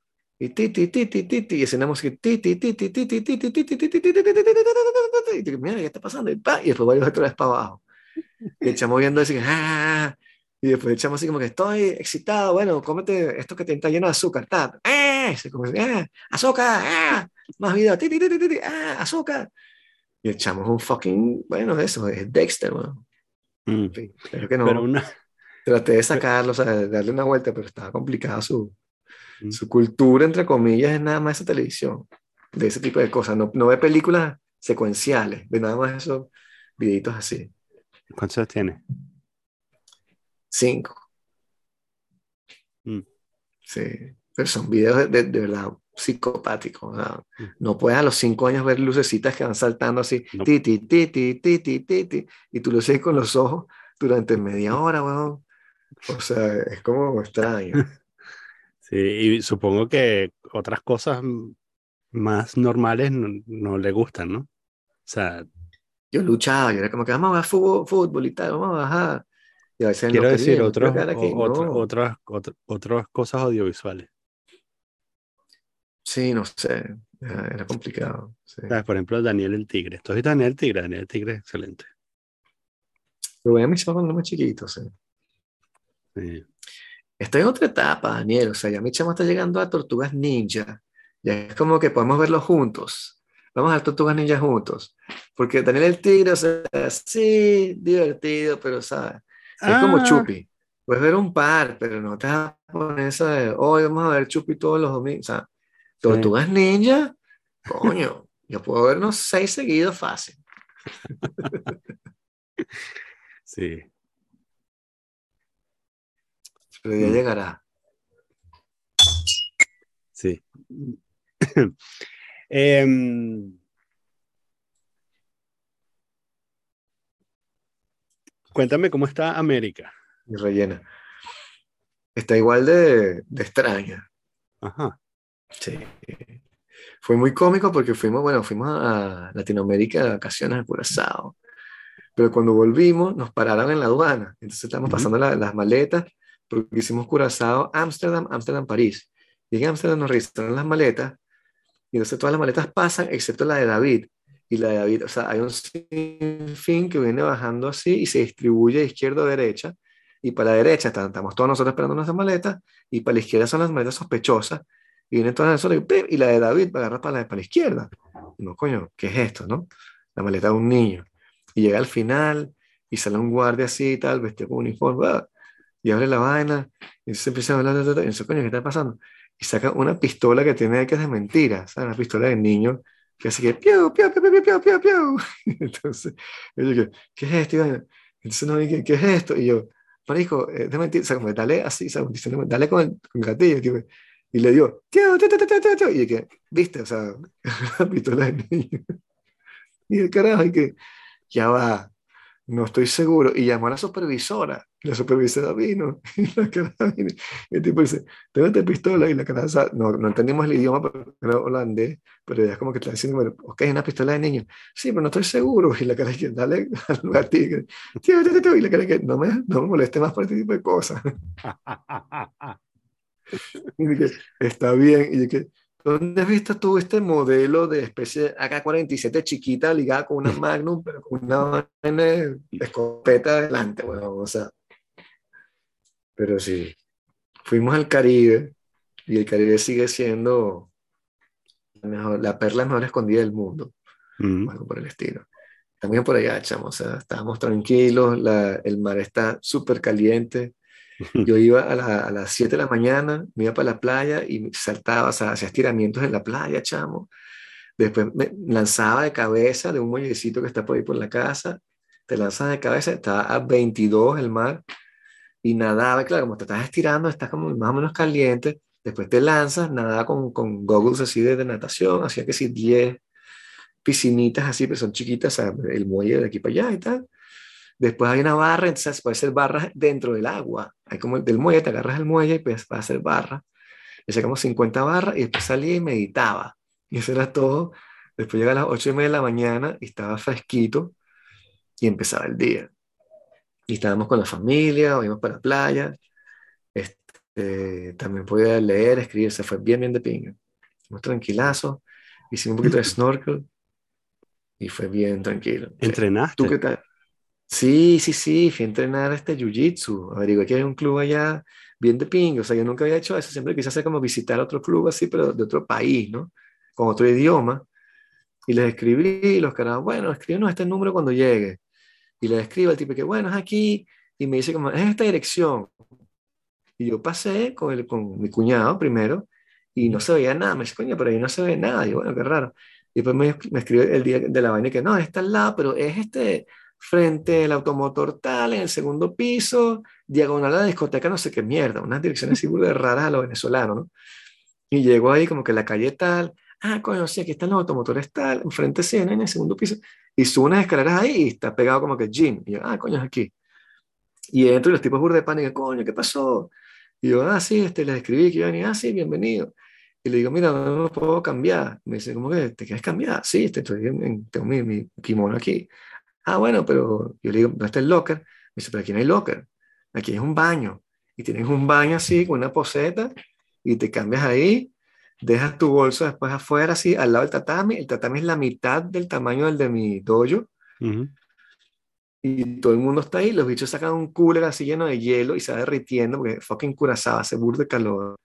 y ti ti ti ti ti y haciendo música ti ti ti ti ti ti ti ti ti ti ti ti ti ti ti mira, ¿qué está pasando? Y, pa, y después varios otra vez para abajo. Y el chamo viendo así que, ¡ah! Y después el chamo así como que estoy excitado, bueno, cómete esto que te está lleno de azúcar, ta, ¡eh! Se come, ¡ah! ¡Azúcar! ¡ah! Más video, ti, ti, ti, ti, ti, ¡ah! ¡azúcar! Y el chamo es un fucking, bueno, eso, es Dexter. Mm. En fin, pero que no. Pero una. Traté de sacarlo, o sea, darle una vuelta, pero estaba complicado su, Mm. su cultura, entre comillas, es nada más esa televisión, de ese tipo de cosas. No, no ve películas secuenciales, de nada más esos videitos así. ¿Cuántos años tiene? Cinco. Mm. Sí, pero son videos de, de- de verdad psicopáticos. Mm. no puedes a los cinco años ver lucecitas que van saltando así, No. ti, ti, ti, ti, ti, ti, ti, ti, y tú lo sigues con los ojos durante media hora, weón. O sea, es como extraño. Sí, y supongo que otras cosas más normales no, no le gustan, ¿no? O sea, Yo luchaba, yo era como que vamos a jugar fútbol, fútbol y tal, vamos a bajar. Y a veces no quiero quería, decir, no otros, quiero quedar aquí, o- otro- no. otras, otras, otras cosas audiovisuales. Sí, no sé, era, complicado. Por ejemplo, Daniel el Tigre. ¿Tú has visto Daniel el Tigre? Daniel el Tigre excelente. Lo veía a mis hijos cuando más chiquitos. sí. Sí. Estoy en otra etapa, Daniel. O sea, ya mi chamo está llegando a Tortugas Ninja. Ya es como que podemos verlo juntos. Vamos a ver Tortugas Ninja juntos. Porque Daniel el Tigre, o sea, sí, divertido, pero, ¿sabes? Es como Ah, Chupi. Puedes ver un par, pero no te vas a poner esa de, hoy vamos a ver Chupi todos los domingos. O sea, Tortugas Ninja, coño, yo puedo vernos seis seguidos fácil. Sí. Pero ya Mm. llegará. Sí. Em, cuéntame cómo está América. Y rellena. Está igual de, de extraña. Ajá. Sí. Fue muy cómico porque fuimos, bueno, fuimos a Latinoamérica de vacaciones al Curazao. Pero cuando volvimos, nos pararon en la aduana. Entonces estamos Ujú. pasando la- las maletas porque hicimos Curazao, Ámsterdam, Ámsterdam, París. Y en Ámsterdam nos registraron las maletas. Y entonces todas las maletas pasan, excepto la de David. Y la de David, o sea, hay un sinfín que viene bajando así y se distribuye de izquierda a derecha. Y para la derecha estamos todos nosotros esperando nuestras maletas. Y para la izquierda son las maletas sospechosas. Y vienen todas y, ¡pim! y la de David va a agarrar para la, para la izquierda. Y no, coño, ¿qué es esto, no? La maleta de un niño. Y llega al final y sale un guardia así y tal, vestido con uniforme. ¡ah! Y abre la vaina, y entonces empieza a hablar, y entonces, coño, ¿qué está pasando? Y saca una pistola que tiene que es de mentira, ¿sabes? Una pistola de niño, que así que, piu, piu, piu, piu, piu, piu, piu. Entonces, yo digo, ¿qué es esto? Y vaina. Entonces, no, ¿qué, ¿qué es esto? Y yo, marico, es de mentira, o sea, como, dale así, ¿sabes? Diciéndome, dale con el, con gatillo, tipo, y le dio, tío, tío, tío, tío, tío, tío, y que, viste, o sea, la pistola de niño. Y el carajo, y que, ya va, no estoy seguro. Y llamó a la supervisora. La supervisora vino. Y la caraja vino. Y el tipo dice, tengo esta pistola. Y la caraja, no, no entendimos el idioma, pero era holandés. Pero ella es como que está diciendo, bueno, ok, es una pistola de niño. Sí, pero no estoy seguro. Y la cara que, dale al tío, tío. Y la cara que, no me, no me moleste más por este tipo de cosas. y dije, está bien. Y dije, ¿Dónde has visto tú este modelo de especie de AK-47 chiquita ligada con una Magnum, pero con una escopeta adelante, bueno, o sea. Pero sí, fuimos al Caribe y el Caribe sigue siendo la, mejor, la perla mejor escondida del mundo, Mm. algo por el estilo. También por allá, chamo, o sea, estábamos tranquilos, la- el mar está súper caliente, yo iba a, la- a las 7 de la mañana, me iba para la playa y saltaba, o sea, hacía estiramientos en la playa, chamo. Después me lanzaba de cabeza de un muellecito que está por ahí por la casa. Te lanzas de cabeza, estaba a 22 el mar y nadaba. Claro, como te estás estirando, estás como más o menos caliente. Después te lanzas, nadaba con, con goggles así de, natación, hacía que sí 10 piscinitas así, pero son chiquitas, o sea, el muelle de aquí para allá y tal. Después hay una barra, entonces puede ser barras dentro del agua. Hay como el del muelle, te agarras el muelle y pues va a hacer barra. Hacía como 50 barras y después salía y meditaba. Y eso era todo. Después llega a las 8 y media de la mañana y estaba fresquito y empezaba el día. Y estábamos con la familia, o íbamos para la playa. Este, también podía leer, escribir, se fue bien, bien de pinga. Fuimos tranquilazos, hicimos un poquito de snorkel y fue bien tranquilo. ¿Entrenaste? ¿Tú qué tal? Sí, sí, sí, fui a entrenar este jiu-jitsu. Averigué que hay un club allá bien de ping. O sea, yo nunca había hecho eso. Siempre quise hacer como visitar otro club así, pero de otro país, ¿no? Con otro idioma. Y les escribí, y los caras, bueno, escríbenos este número cuando llegue. Y les escribo al tipo que, bueno, es aquí. Y me dice como, es esta dirección. Y yo pasé con, el, con mi cuñado primero y no se veía nada. Me dice, coño, pero ahí no se ve nada. Y bueno, qué raro. Y después me, me escribe el día de la vaina que no, está al lado, pero es este frente al automotor tal, en el segundo piso, diagonal a la discoteca, no sé qué mierda, unas direcciones de raras a los venezolanos, ¿no? Y llego ahí como que la calle tal, ah, coño, sí, aquí están los automotores tal, enfrente sí, en el segundo piso, y subo unas escaleras ahí y está pegado como que gym, y yo, ah, coño, es aquí. Y entro y los tipos de pan y digo, coño, ¿qué pasó? Y yo, ah, sí, este, les escribí que iban y, ah, sí, bienvenido. Y le digo, mira, no puedo cambiar. Me dice, ¿cómo que te quieres cambiar? Sí, estoy en, tengo mi, mi kimono aquí. Ah, bueno, pero yo le digo, ¿dónde está el locker? Me dice, pero aquí no hay locker. Aquí es un baño. Y tienes un baño así, con una poseta, y te cambias ahí, dejas tu bolso después afuera, así, al lado del tatami. El tatami es la mitad del tamaño del de mi dojo. Uh -huh. Y todo el mundo está ahí. Los bichos sacan un cooler así lleno de hielo y se va derritiendo porque fucking curazaba, hace burro de calor.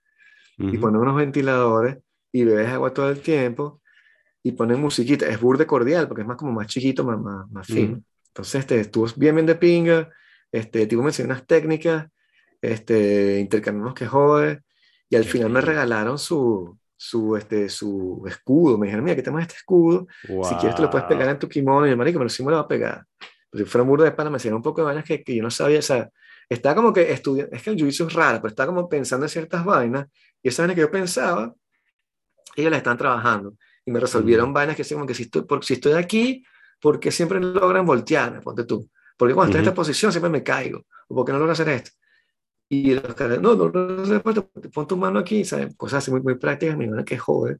Uh -huh. Y ponen unos ventiladores y bebes agua todo el tiempo y ponen musiquita. Es burde cordial porque es más como más chiquito, más, más, más fino. Mm. Entonces, este, estuvo bien, bien de pinga. Este, tipo me enseñó unas técnicas, este, intercambiamos que jode. Y al final me regalaron su, su, este, su escudo. Me dijeron, mira, aquí tenemos este escudo. Wow. Si quieres, te lo puedes pegar en tu kimono. Y yo, marico, pero sí me lo va a pegar. Pero si fuera un burro de pana, me hacían un poco de vainas que, que yo no sabía. O sea, estaba como que estudiando. Es que el jiu-jitsu es raro, pero estaba como pensando en ciertas vainas. Y esas vainas que yo pensaba, ellos las están trabajando y me resolvieron vainas que así como que si estoy, por, si estoy aquí, porque siempre logran voltearme, ponte tú. Porque cuando uh -huh. estoy en esta posición siempre me caigo. O porque no logro hacer esto. Y los caras, no, no esto, pon tu mano aquí, ¿sabes? Cosas así muy, muy prácticas, mi hermana que jode.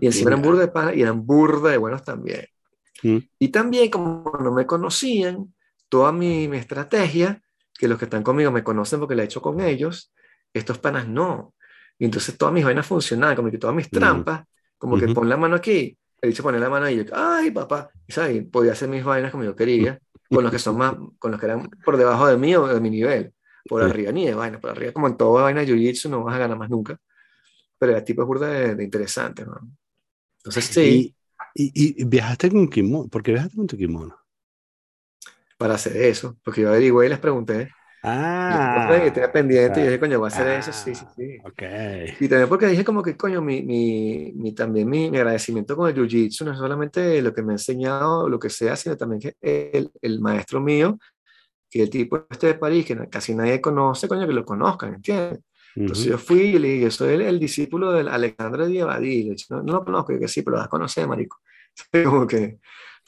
y encima eran burda de pana y eran burda de buenos también. Y también, como no me conocían, toda mi, mi estrategia, que los que están conmigo me conocen porque la he hecho con ellos, estos panas no. Y entonces todas mis vainas funcionaban, como que todas mis trampas, uh -huh como uh -huh. que pon la mano aquí, el dicho pone la mano y yo, ay papá, y ¿sabes? podía hacer mis vainas como yo quería, con los que son más, con los que eran por debajo de mí o de mi nivel, por arriba ni de vaina, por arriba, como en toda vaina de jiu-jitsu no vas a ganar más nunca, pero el tipo burda de, de, interesante, ¿no? Entonces sí. ¿Y, y, y viajaste con kimono? ¿Por qué viajaste con tu kimono? Para hacer eso, porque yo averigué y les pregunté, Ah. Y tenía pendiente y dije, coño, voy a hacer eso, sí, sí, sí. Ah, Ok. Y también porque dije como que, coño, mi, mi, mi también mi, mi, agradecimiento con el Jiu-Jitsu no es solamente lo que me ha enseñado, lo que sea, sino también que el, el maestro mío, que el tipo este de París, que casi nadie conoce, coño, que lo conozcan, ¿entiendes? Entonces yo fui y le dije, yo soy el, el discípulo del Alejandro Diabadí, no, no lo conozco, yo que sí, pero lo vas a conocer, marico. Como que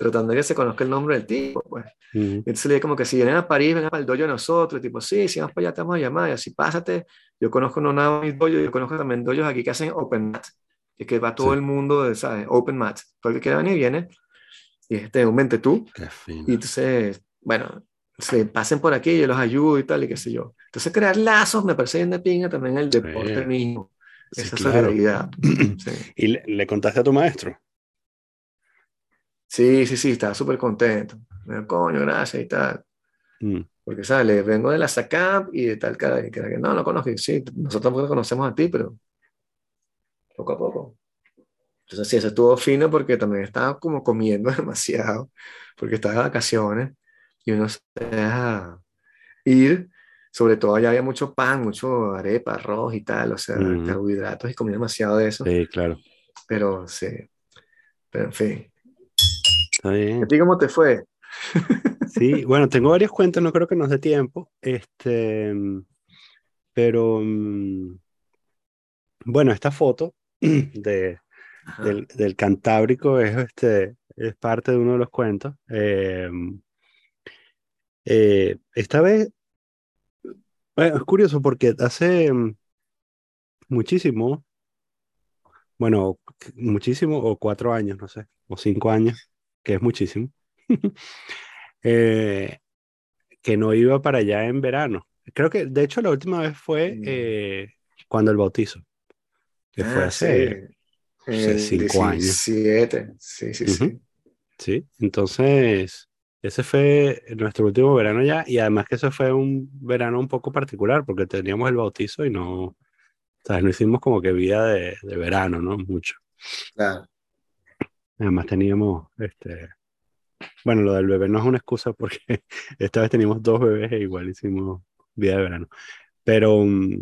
tratando de que se conozca el nombre del tipo, pues. Uh Entonces le dije como que si vienen a París, vengan el dojo de nosotros, tipo, sí, si vamos para allá te vamos a llamar, y así pásate, yo conozco no nada mis dojo, yo conozco también dojos aquí que hacen open mat, y que va todo sí. el mundo, ¿sabes? Open mat, todo el que quiera venir viene, y este, un vente tú, y entonces, bueno, se pasen por aquí, yo los ayudo y tal, y qué sé yo. Entonces crear lazos me parece bien de pinga también el deporte sí. mismo, sí, esa claro. solidaridad. ¿Y le, le contaste a tu maestro? Sí, sí, sí, estaba súper contento. Me dijo, coño, gracias y tal. Mm. Porque, ¿sabes? vengo de la SACAP y de tal cara, y que no, no conozco. Sí, nosotros tampoco conocemos a ti, pero poco a poco. Entonces, sí, eso estuvo fino porque también estaba como comiendo demasiado, porque estaba de vacaciones y uno se deja ir. Sobre todo allá había mucho pan, mucho arepa, arroz y tal, o sea, mm. carbohidratos y comía demasiado de eso. Sí, claro. Pero sí, pero en fin. Está bien. ¿A ti cómo te fue? Sí, bueno, tengo varias cuentas, no creo que nos dé tiempo. Este, pero bueno, esta foto de, del, del, Cantábrico es, este, es parte de uno de los cuentos. Eh, eh, esta vez, bueno, es curioso porque hace muchísimo, bueno, muchísimo, o cuatro años, no sé, o cinco años, que es muchísimo, eh, que no iba para allá en verano. Creo que, de hecho, la última vez fue eh, cuando el bautizo, que fue ah, hace, sí. hace cinco años. Siete, sí, sí, uh -huh. sí. Sí, entonces, ese fue nuestro último verano ya, y además que eso fue un verano un poco particular, porque teníamos el bautizo y no, o sea, no hicimos como que vida de, de verano, ¿no? Mucho. Claro. Además teníamos, este, bueno, lo del bebé no es una excusa porque esta vez teníamos dos bebés e igual hicimos vida de verano. Pero, um,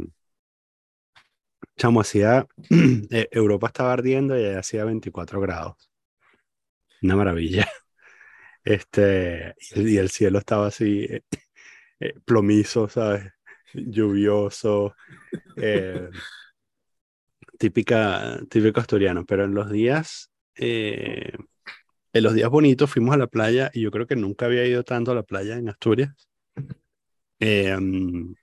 chamo, hacía, eh, Europa estaba ardiendo y hacía 24 grados. Una maravilla. Este, y el cielo estaba así, eh, eh, plomizo, ¿sabes? Lluvioso. Eh, típica, típico asturiano, pero en los días eh, en los días bonitos fuimos a la playa y yo creo que nunca había ido tanto a la playa en Asturias. Eh, um,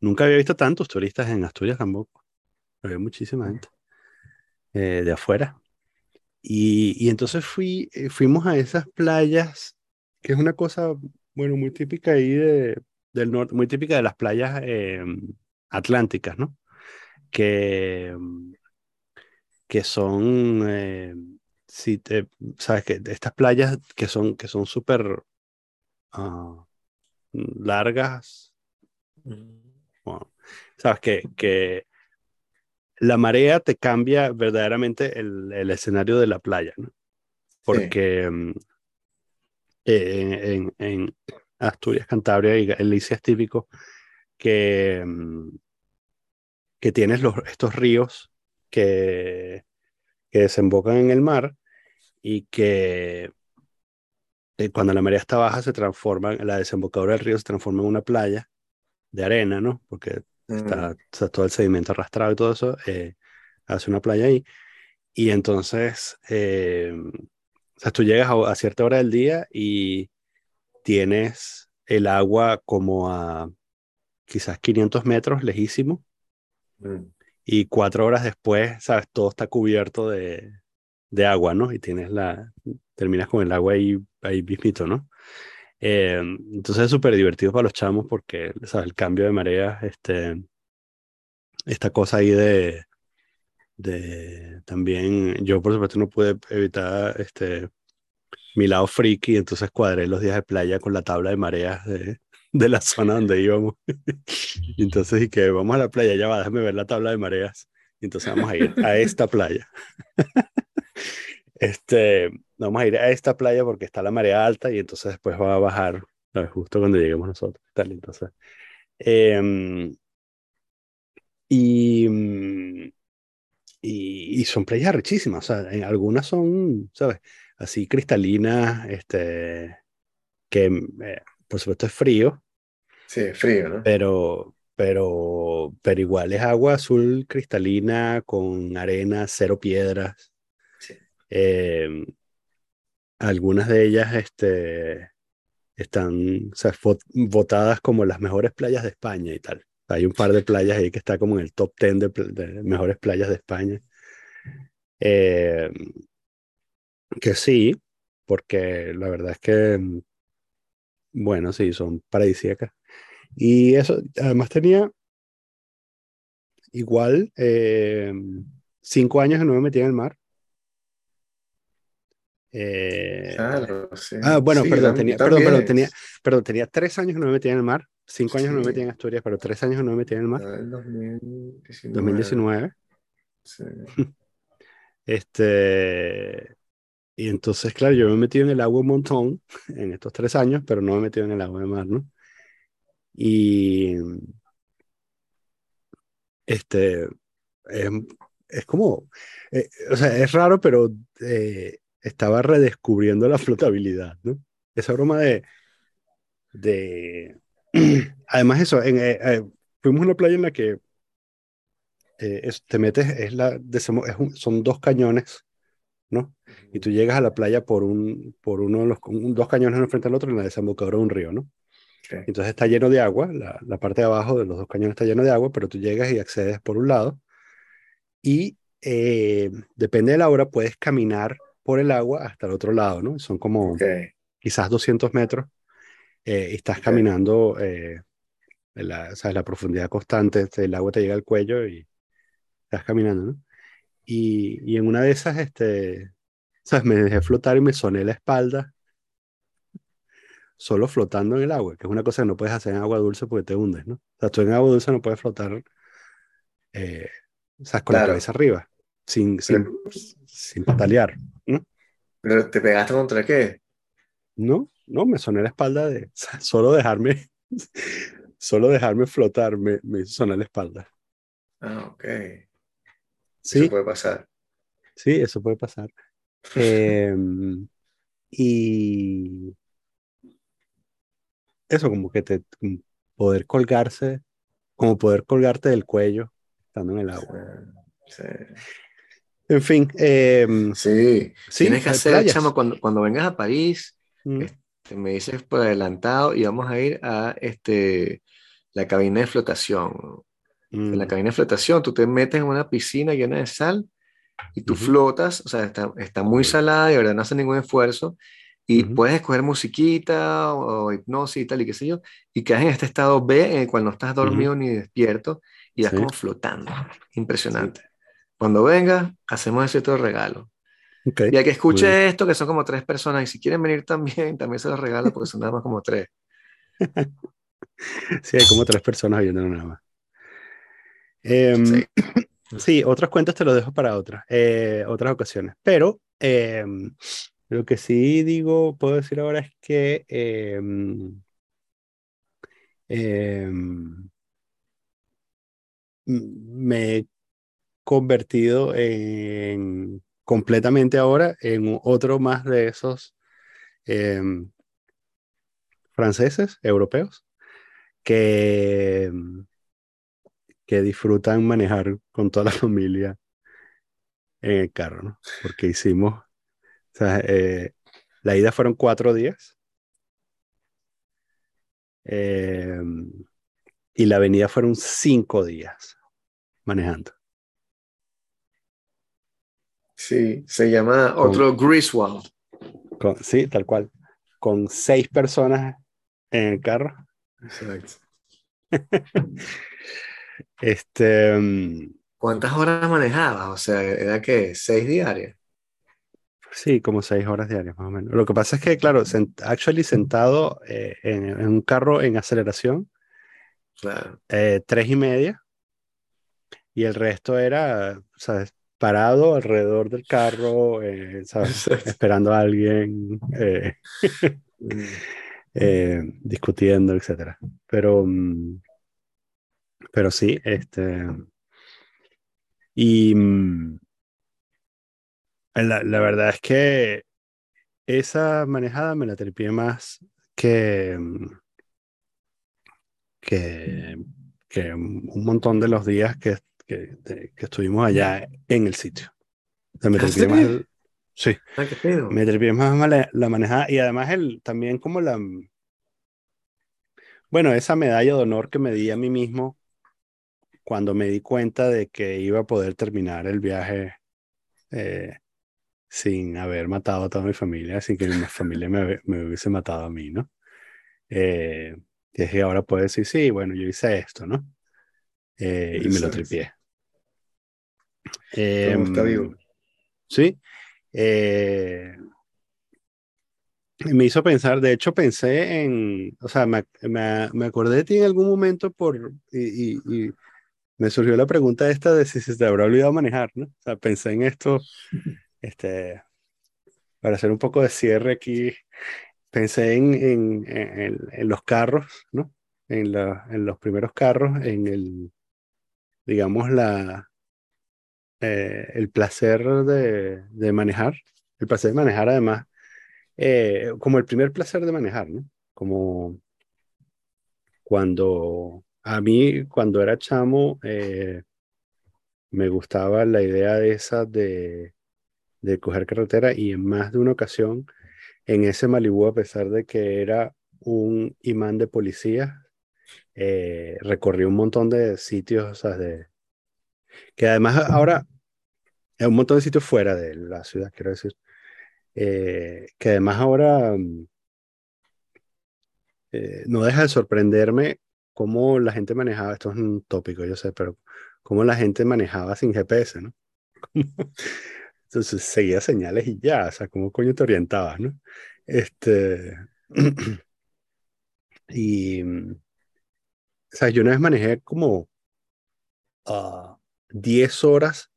nunca había visto tantos turistas en Asturias tampoco. Había muchísima gente eh, de afuera. Y, y entonces fui, eh, fuimos a esas playas, que es una cosa, bueno, muy típica ahí de, del norte, muy típica de las playas atlánticas, ¿no? Que que son, eh, si te, sabes que estas playas que son que son súper uh, largas, bueno, sabes que, que la marea te cambia verdaderamente el, el escenario de la playa, ¿no? Porque sí. eh, en, en, Asturias, Cantabria y Galicia es típico que, que tienes los, estos ríos que, que desembocan en el mar y que eh, cuando la marea está baja se transforma, la desembocadura del río se transforma en una playa de arena, ¿no? Porque mm. está, está, todo el sedimento arrastrado y todo eso, eh, hace una playa ahí. Y entonces, eh, o sea, tú llegas a, a, cierta hora del día y tienes el agua como a quizás 500 metros, lejísimo. Mm y cuatro horas después, sabes, todo está cubierto de, de agua, ¿no? Y tienes la, terminas con el agua ahí, ahí mismito, ¿no? Eh, entonces es súper divertido para los chamos porque, ¿sabes? El cambio de marea, este, esta cosa ahí de, de, también, yo por supuesto no pude evitar, este, mi lado friki, entonces cuadré los días de playa con la tabla de mareas de, de la zona donde íbamos. entonces, y que vamos a la playa, ya va, déjame ver la tabla de mareas. Entonces vamos a ir a esta playa. este, vamos a ir a esta playa porque está la marea alta y entonces después va a bajar. Justo cuando lleguemos nosotros. Tal, entonces. em, y, y, son playas richísimas. Algunas son, ¿sabes? Así cristalinas, este, que eh, por supuesto es frío, Sí, frío, ¿no? pero, pero, pero igual es agua azul cristalina con arena, cero piedras. Sí. Em, algunas de ellas este, están o sea, votadas como las mejores playas de España y tal. Hay un par de playas ahí que está como en el top 10 de, de mejores playas de España. Em, que sí, porque la verdad es que, mm, bueno, sí, son paradisíacas. Y eso, además tenía igual em, cinco años que no me metía en el mar. Eh, Claro, sí. Ah, bueno, Sí, perdón, tenía, perdón, tenía, perdón, tenía tres años que no me metía en el mar, cinco años que no me Sí. metía en Asturias, pero tres años que no me metía en el mar, en 2019. 2019, Sí. este, y entonces, claro, yo me he metido en el agua un montón en estos tres años, pero no me he metido en el agua de mar, ¿no? Y, este, es, como, eh, o sea, es raro, pero eh, estaba redescubriendo la flotabilidad, ¿no? Esa broma de, de, además eso, eh, fuimos a una playa en la que es- te metes, es la, es un- son dos cañones, ¿no? Y tú llegas a la playa por, un, por uno de los, un- dos cañones uno frente al otro en la desembocadura de un río, ¿no? Entonces está lleno de agua, la, la parte de abajo de los dos cañones está lleno de agua, pero tú llegas y accedes por un lado y eh, depende de la hora, puedes caminar por el agua hasta el otro lado, ¿no? Son como Ok. quizás 200 metros eh, y estás Ok. caminando eh, en la, sea, la profundidad constante, este, el agua te llega al cuello y estás caminando, ¿no? Y, y en una de esas, este, ¿sabes? Me dejé flotar y me soné la espalda solo flotando en el agua, que es una cosa que no puedes hacer en agua dulce porque te hundes, ¿no? O sea, tú en agua dulce no puedes flotar, eh, o sea, con la Claro. cabeza arriba, sin, sin, Pero, sin patalear, ¿no? pero te pegaste contra qué? No, no, me soné la espalda de, o sea, solo dejarme, solo dejarme flotar, me, me hizo sonar la espalda. Ah, ok. Sí, Eso puede pasar. sí, eso puede pasar. Em, y eso, como que te poder colgarse, como poder colgarte del cuello estando en el agua. Sí. En fin, em, Sí. sí, Tienes que hacer, playas. chamo, cuando, cuando vengas a París, Mm, este, me dices por adelantado y vamos a ir a este, la cabina de flotación. En la mm, cabina de flotación, tú te metes en una piscina llena de sal y tú Ujú. flotas, o sea, está, está muy salada y de verdad no hace ningún esfuerzo. Y Ujú. puedes escoger musiquita o, o hipnosis y tal y qué sé yo, y quedas en este estado B en el cual no estás dormido ni despierto y vas Sí. como flotando. Impresionante. Cuando vengas, hacemos ese otro regalo. ok, Y al que escuche esto, que son como tres personas, y si quieren venir también, también se los regalo porque son nada más como tres. Sí, hay como tres personas viendo nada más. Em, Sí. Sí, otros cuentos te los dejo para otras, eh, otras ocasiones. Pero em, lo que sí digo, puedo decir ahora es que em, em, me he convertido en completamente ahora en otro más de esos em, franceses, europeos, que, que disfrutan manejar con toda la familia en el carro, ¿no? Porque hicimos, o sea, eh, la ida fueron cuatro días eh, y la venida fueron cinco días manejando. Sí, se llama Con- otro Griswold. Con- sí, tal cual. Con seis personas en el carro. Exacto. Este, mm, ¿Cuántas horas manejabas? O sea, ¿era que ¿Seis diarias? Sí, como seis horas diarias más o menos. Lo que pasa es que, claro, sent- actually sentado eh, en, en un carro en aceleración, Claro. eh, tres y media, y el resto era, ¿sabes? Parado alrededor del carro, eh, ¿sabes? Esperando a alguien. Mm. discutiendo, etcétera. Pero, mm, pero sí, este, y mm, la, la verdad es que esa manejada me la tripié más que, mm, que, que un montón de los días que, que, que estuvimos allá en el sitio. me ¿Ah, tripié más, sí, Ah, me tripié más la, la manejada y además el, también como la, bueno, esa medalla de honor que me di a mí mismo cuando me di cuenta de que iba a poder terminar el viaje eh, sin haber matado a toda mi familia, sin que mi familia me, me hubiese matado a mí, ¿no? Eh, y es que ahora puedo decir, sí, bueno, yo hice esto, ¿no? Eh, y me lo tripié. Todo está Em, vivo. Sí. Eh, me hizo pensar, de hecho pensé en, o sea, me, me, me acordé de ti en algún momento por, y, y- y me surgió la pregunta esta de si se te habrá olvidado manejar, ¿no? O sea, pensé en esto, este, para hacer un poco de cierre aquí, pensé en, en, en- en- los carros, ¿no? En, la, en los primeros carros, en el, digamos, la, eh, el placer de, de manejar, el placer de manejar además, eh, como el primer placer de manejar, ¿no? Como cuando a mí, cuando era chamo, eh, me gustaba la idea de esa de, de coger carretera y en más de una ocasión en ese Malibú, a pesar de que era un imán de policía, eh, recorrí un montón de sitios, o sea, de, que además ahora hay un montón de sitios fuera de la ciudad, quiero decir, eh, que además ahora mm, eh, no deja de sorprenderme cómo la gente manejaba, esto es un tópico, yo sé, pero cómo la gente manejaba sin GPS, ¿no? Entonces seguía señales y ya, o sea, cómo coño te orientabas, ¿no? Este, y, mm, o sea, yo una vez manejé como ah, 10 horas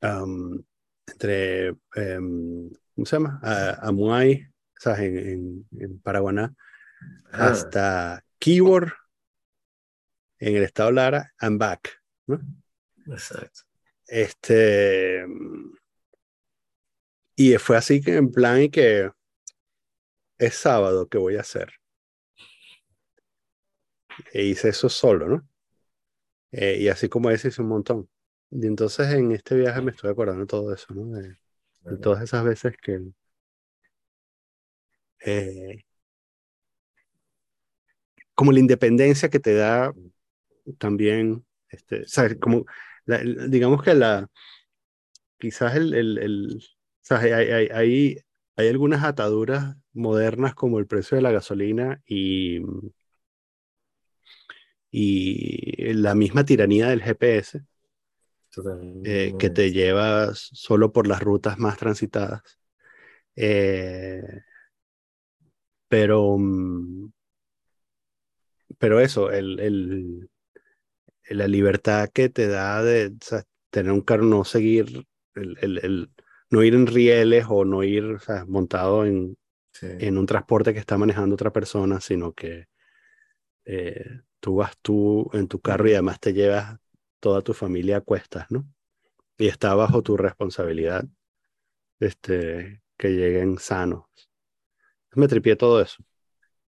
am, entre, em, ¿cómo se llama? A, Amuay, o sea, en, en, en Paraguaná, Ajá. hasta Keyboard, en el estado Lara, and back, ¿no? Exacto. Este, y fue así que en plan y que es sábado que voy a hacer. E hice eso solo, ¿no? Eh, y así como ese hice un montón. Y entonces en este viaje me estoy acordando de todo eso, ¿no? De, de todas esas veces que eh, como la independencia que te da también, este, o sea, como la- digamos que la quizás el, el, sea, hay, hay, hay, hay algunas ataduras modernas como el precio de la gasolina y, y la misma tiranía del GPS eh, que te lleva solo por las rutas más transitadas. Eh, pero, mm, pero eso, el, el- la libertad que te da de o sea, tener un carro, no seguir, el- el- no ir en rieles o no ir o sea, montado en, Sí. en un transporte que está manejando otra persona, sino que eh, tú vas tú en tu carro y además te llevas toda tu familia a cuestas, ¿no? Y está bajo tu responsabilidad este, que lleguen sanos. Me tripié todo eso.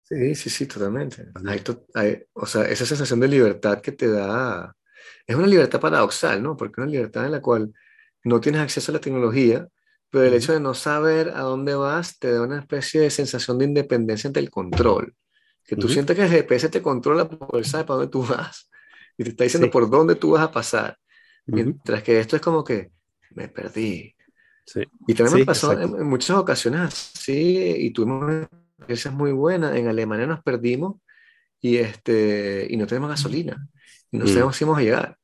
Sí, sí, sí, totalmente. Hay to- hay- o sea, esa sensación de libertad que te da, es una libertad paradoxal, ¿no? Porque es una libertad en la cual no tienes acceso a la tecnología, pero el hecho de no saber a dónde vas te da una especie de sensación de independencia ante el control. Que tú Ujú. sientes que el GPS te controla porque él sabe para dónde tú vas y te está diciendo Sí. por dónde tú vas a pasar. Ujú. Mientras que esto es como que me perdí. Sí. Y también Sí, me pasó en, en muchas ocasiones así, y tuvimos experiencias muy buenas. En Alemania nos perdimos y, este, y no tenemos gasolina. Y no Mm. sabemos si íbamos a llegar.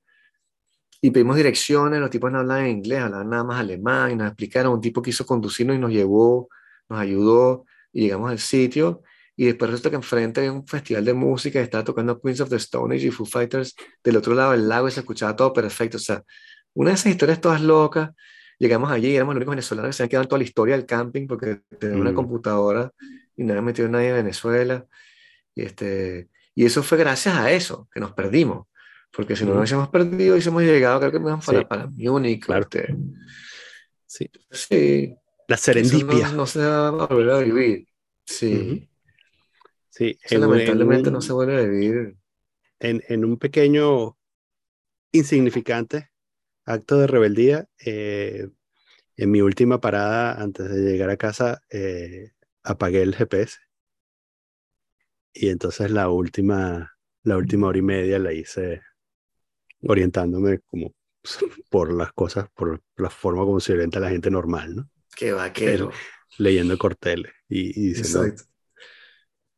Y pedimos direcciones, los tipos no hablaban inglés, hablaban nada más alemán, y nos explicaron, un tipo quiso conducirnos y nos llevó, nos ayudó, y llegamos al sitio. Y después resulta que enfrente había un festival de música y estaba tocando Queens of the Stone Age y Foo Fighters del otro lado del lago y se escuchaba todo perfecto. O sea, una de esas historias todas locas. Llegamos allí y éramos los únicos venezolanos que se habían quedado en toda la historia del camping porque tenían una Mm. computadora y no había metido nadie de Venezuela. Y, este, y eso fue gracias a eso, que nos perdimos. Porque si no nos hubiésemos perdido, hubiésemos llegado, creo que me iban para, Sí. para Múnich. Claro. Sí. sí. La serendipia. No, no se va a volver a vivir. Sí. Sí, Eso en, lamentablemente en no se vuelve a vivir. en, en un pequeño, insignificante acto de rebeldía, eh, en mi última parada antes de llegar a casa, eh, apagué el GPS. Y entonces la última, la última hora y media la hice orientándome como por las cosas, por la forma como se orienta la gente normal, ¿no? Qué vaquero. Leyendo corteles y, y diciendo, Exacto.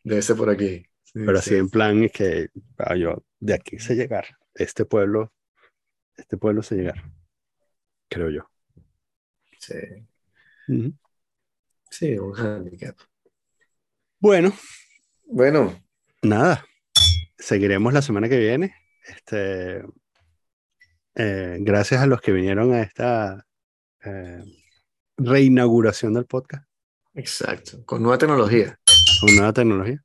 Debe ser por aquí. Sí, pero sí. así en plan es que ah, yo de aquí sé llegar, este pueblo, este pueblo sé llegar, creo yo. Sí. Sí, un handicap. Bueno, Bueno, nada, seguiremos la semana que viene. Este, eh, gracias a los que vinieron a esta eh, reinauguración del podcast exacto. Con nueva tecnología. con nueva tecnología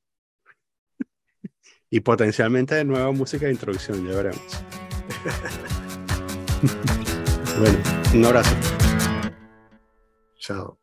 y potencialmente de nueva música de introducción, ya veremos. bueno, un abrazo. Chao. Chao.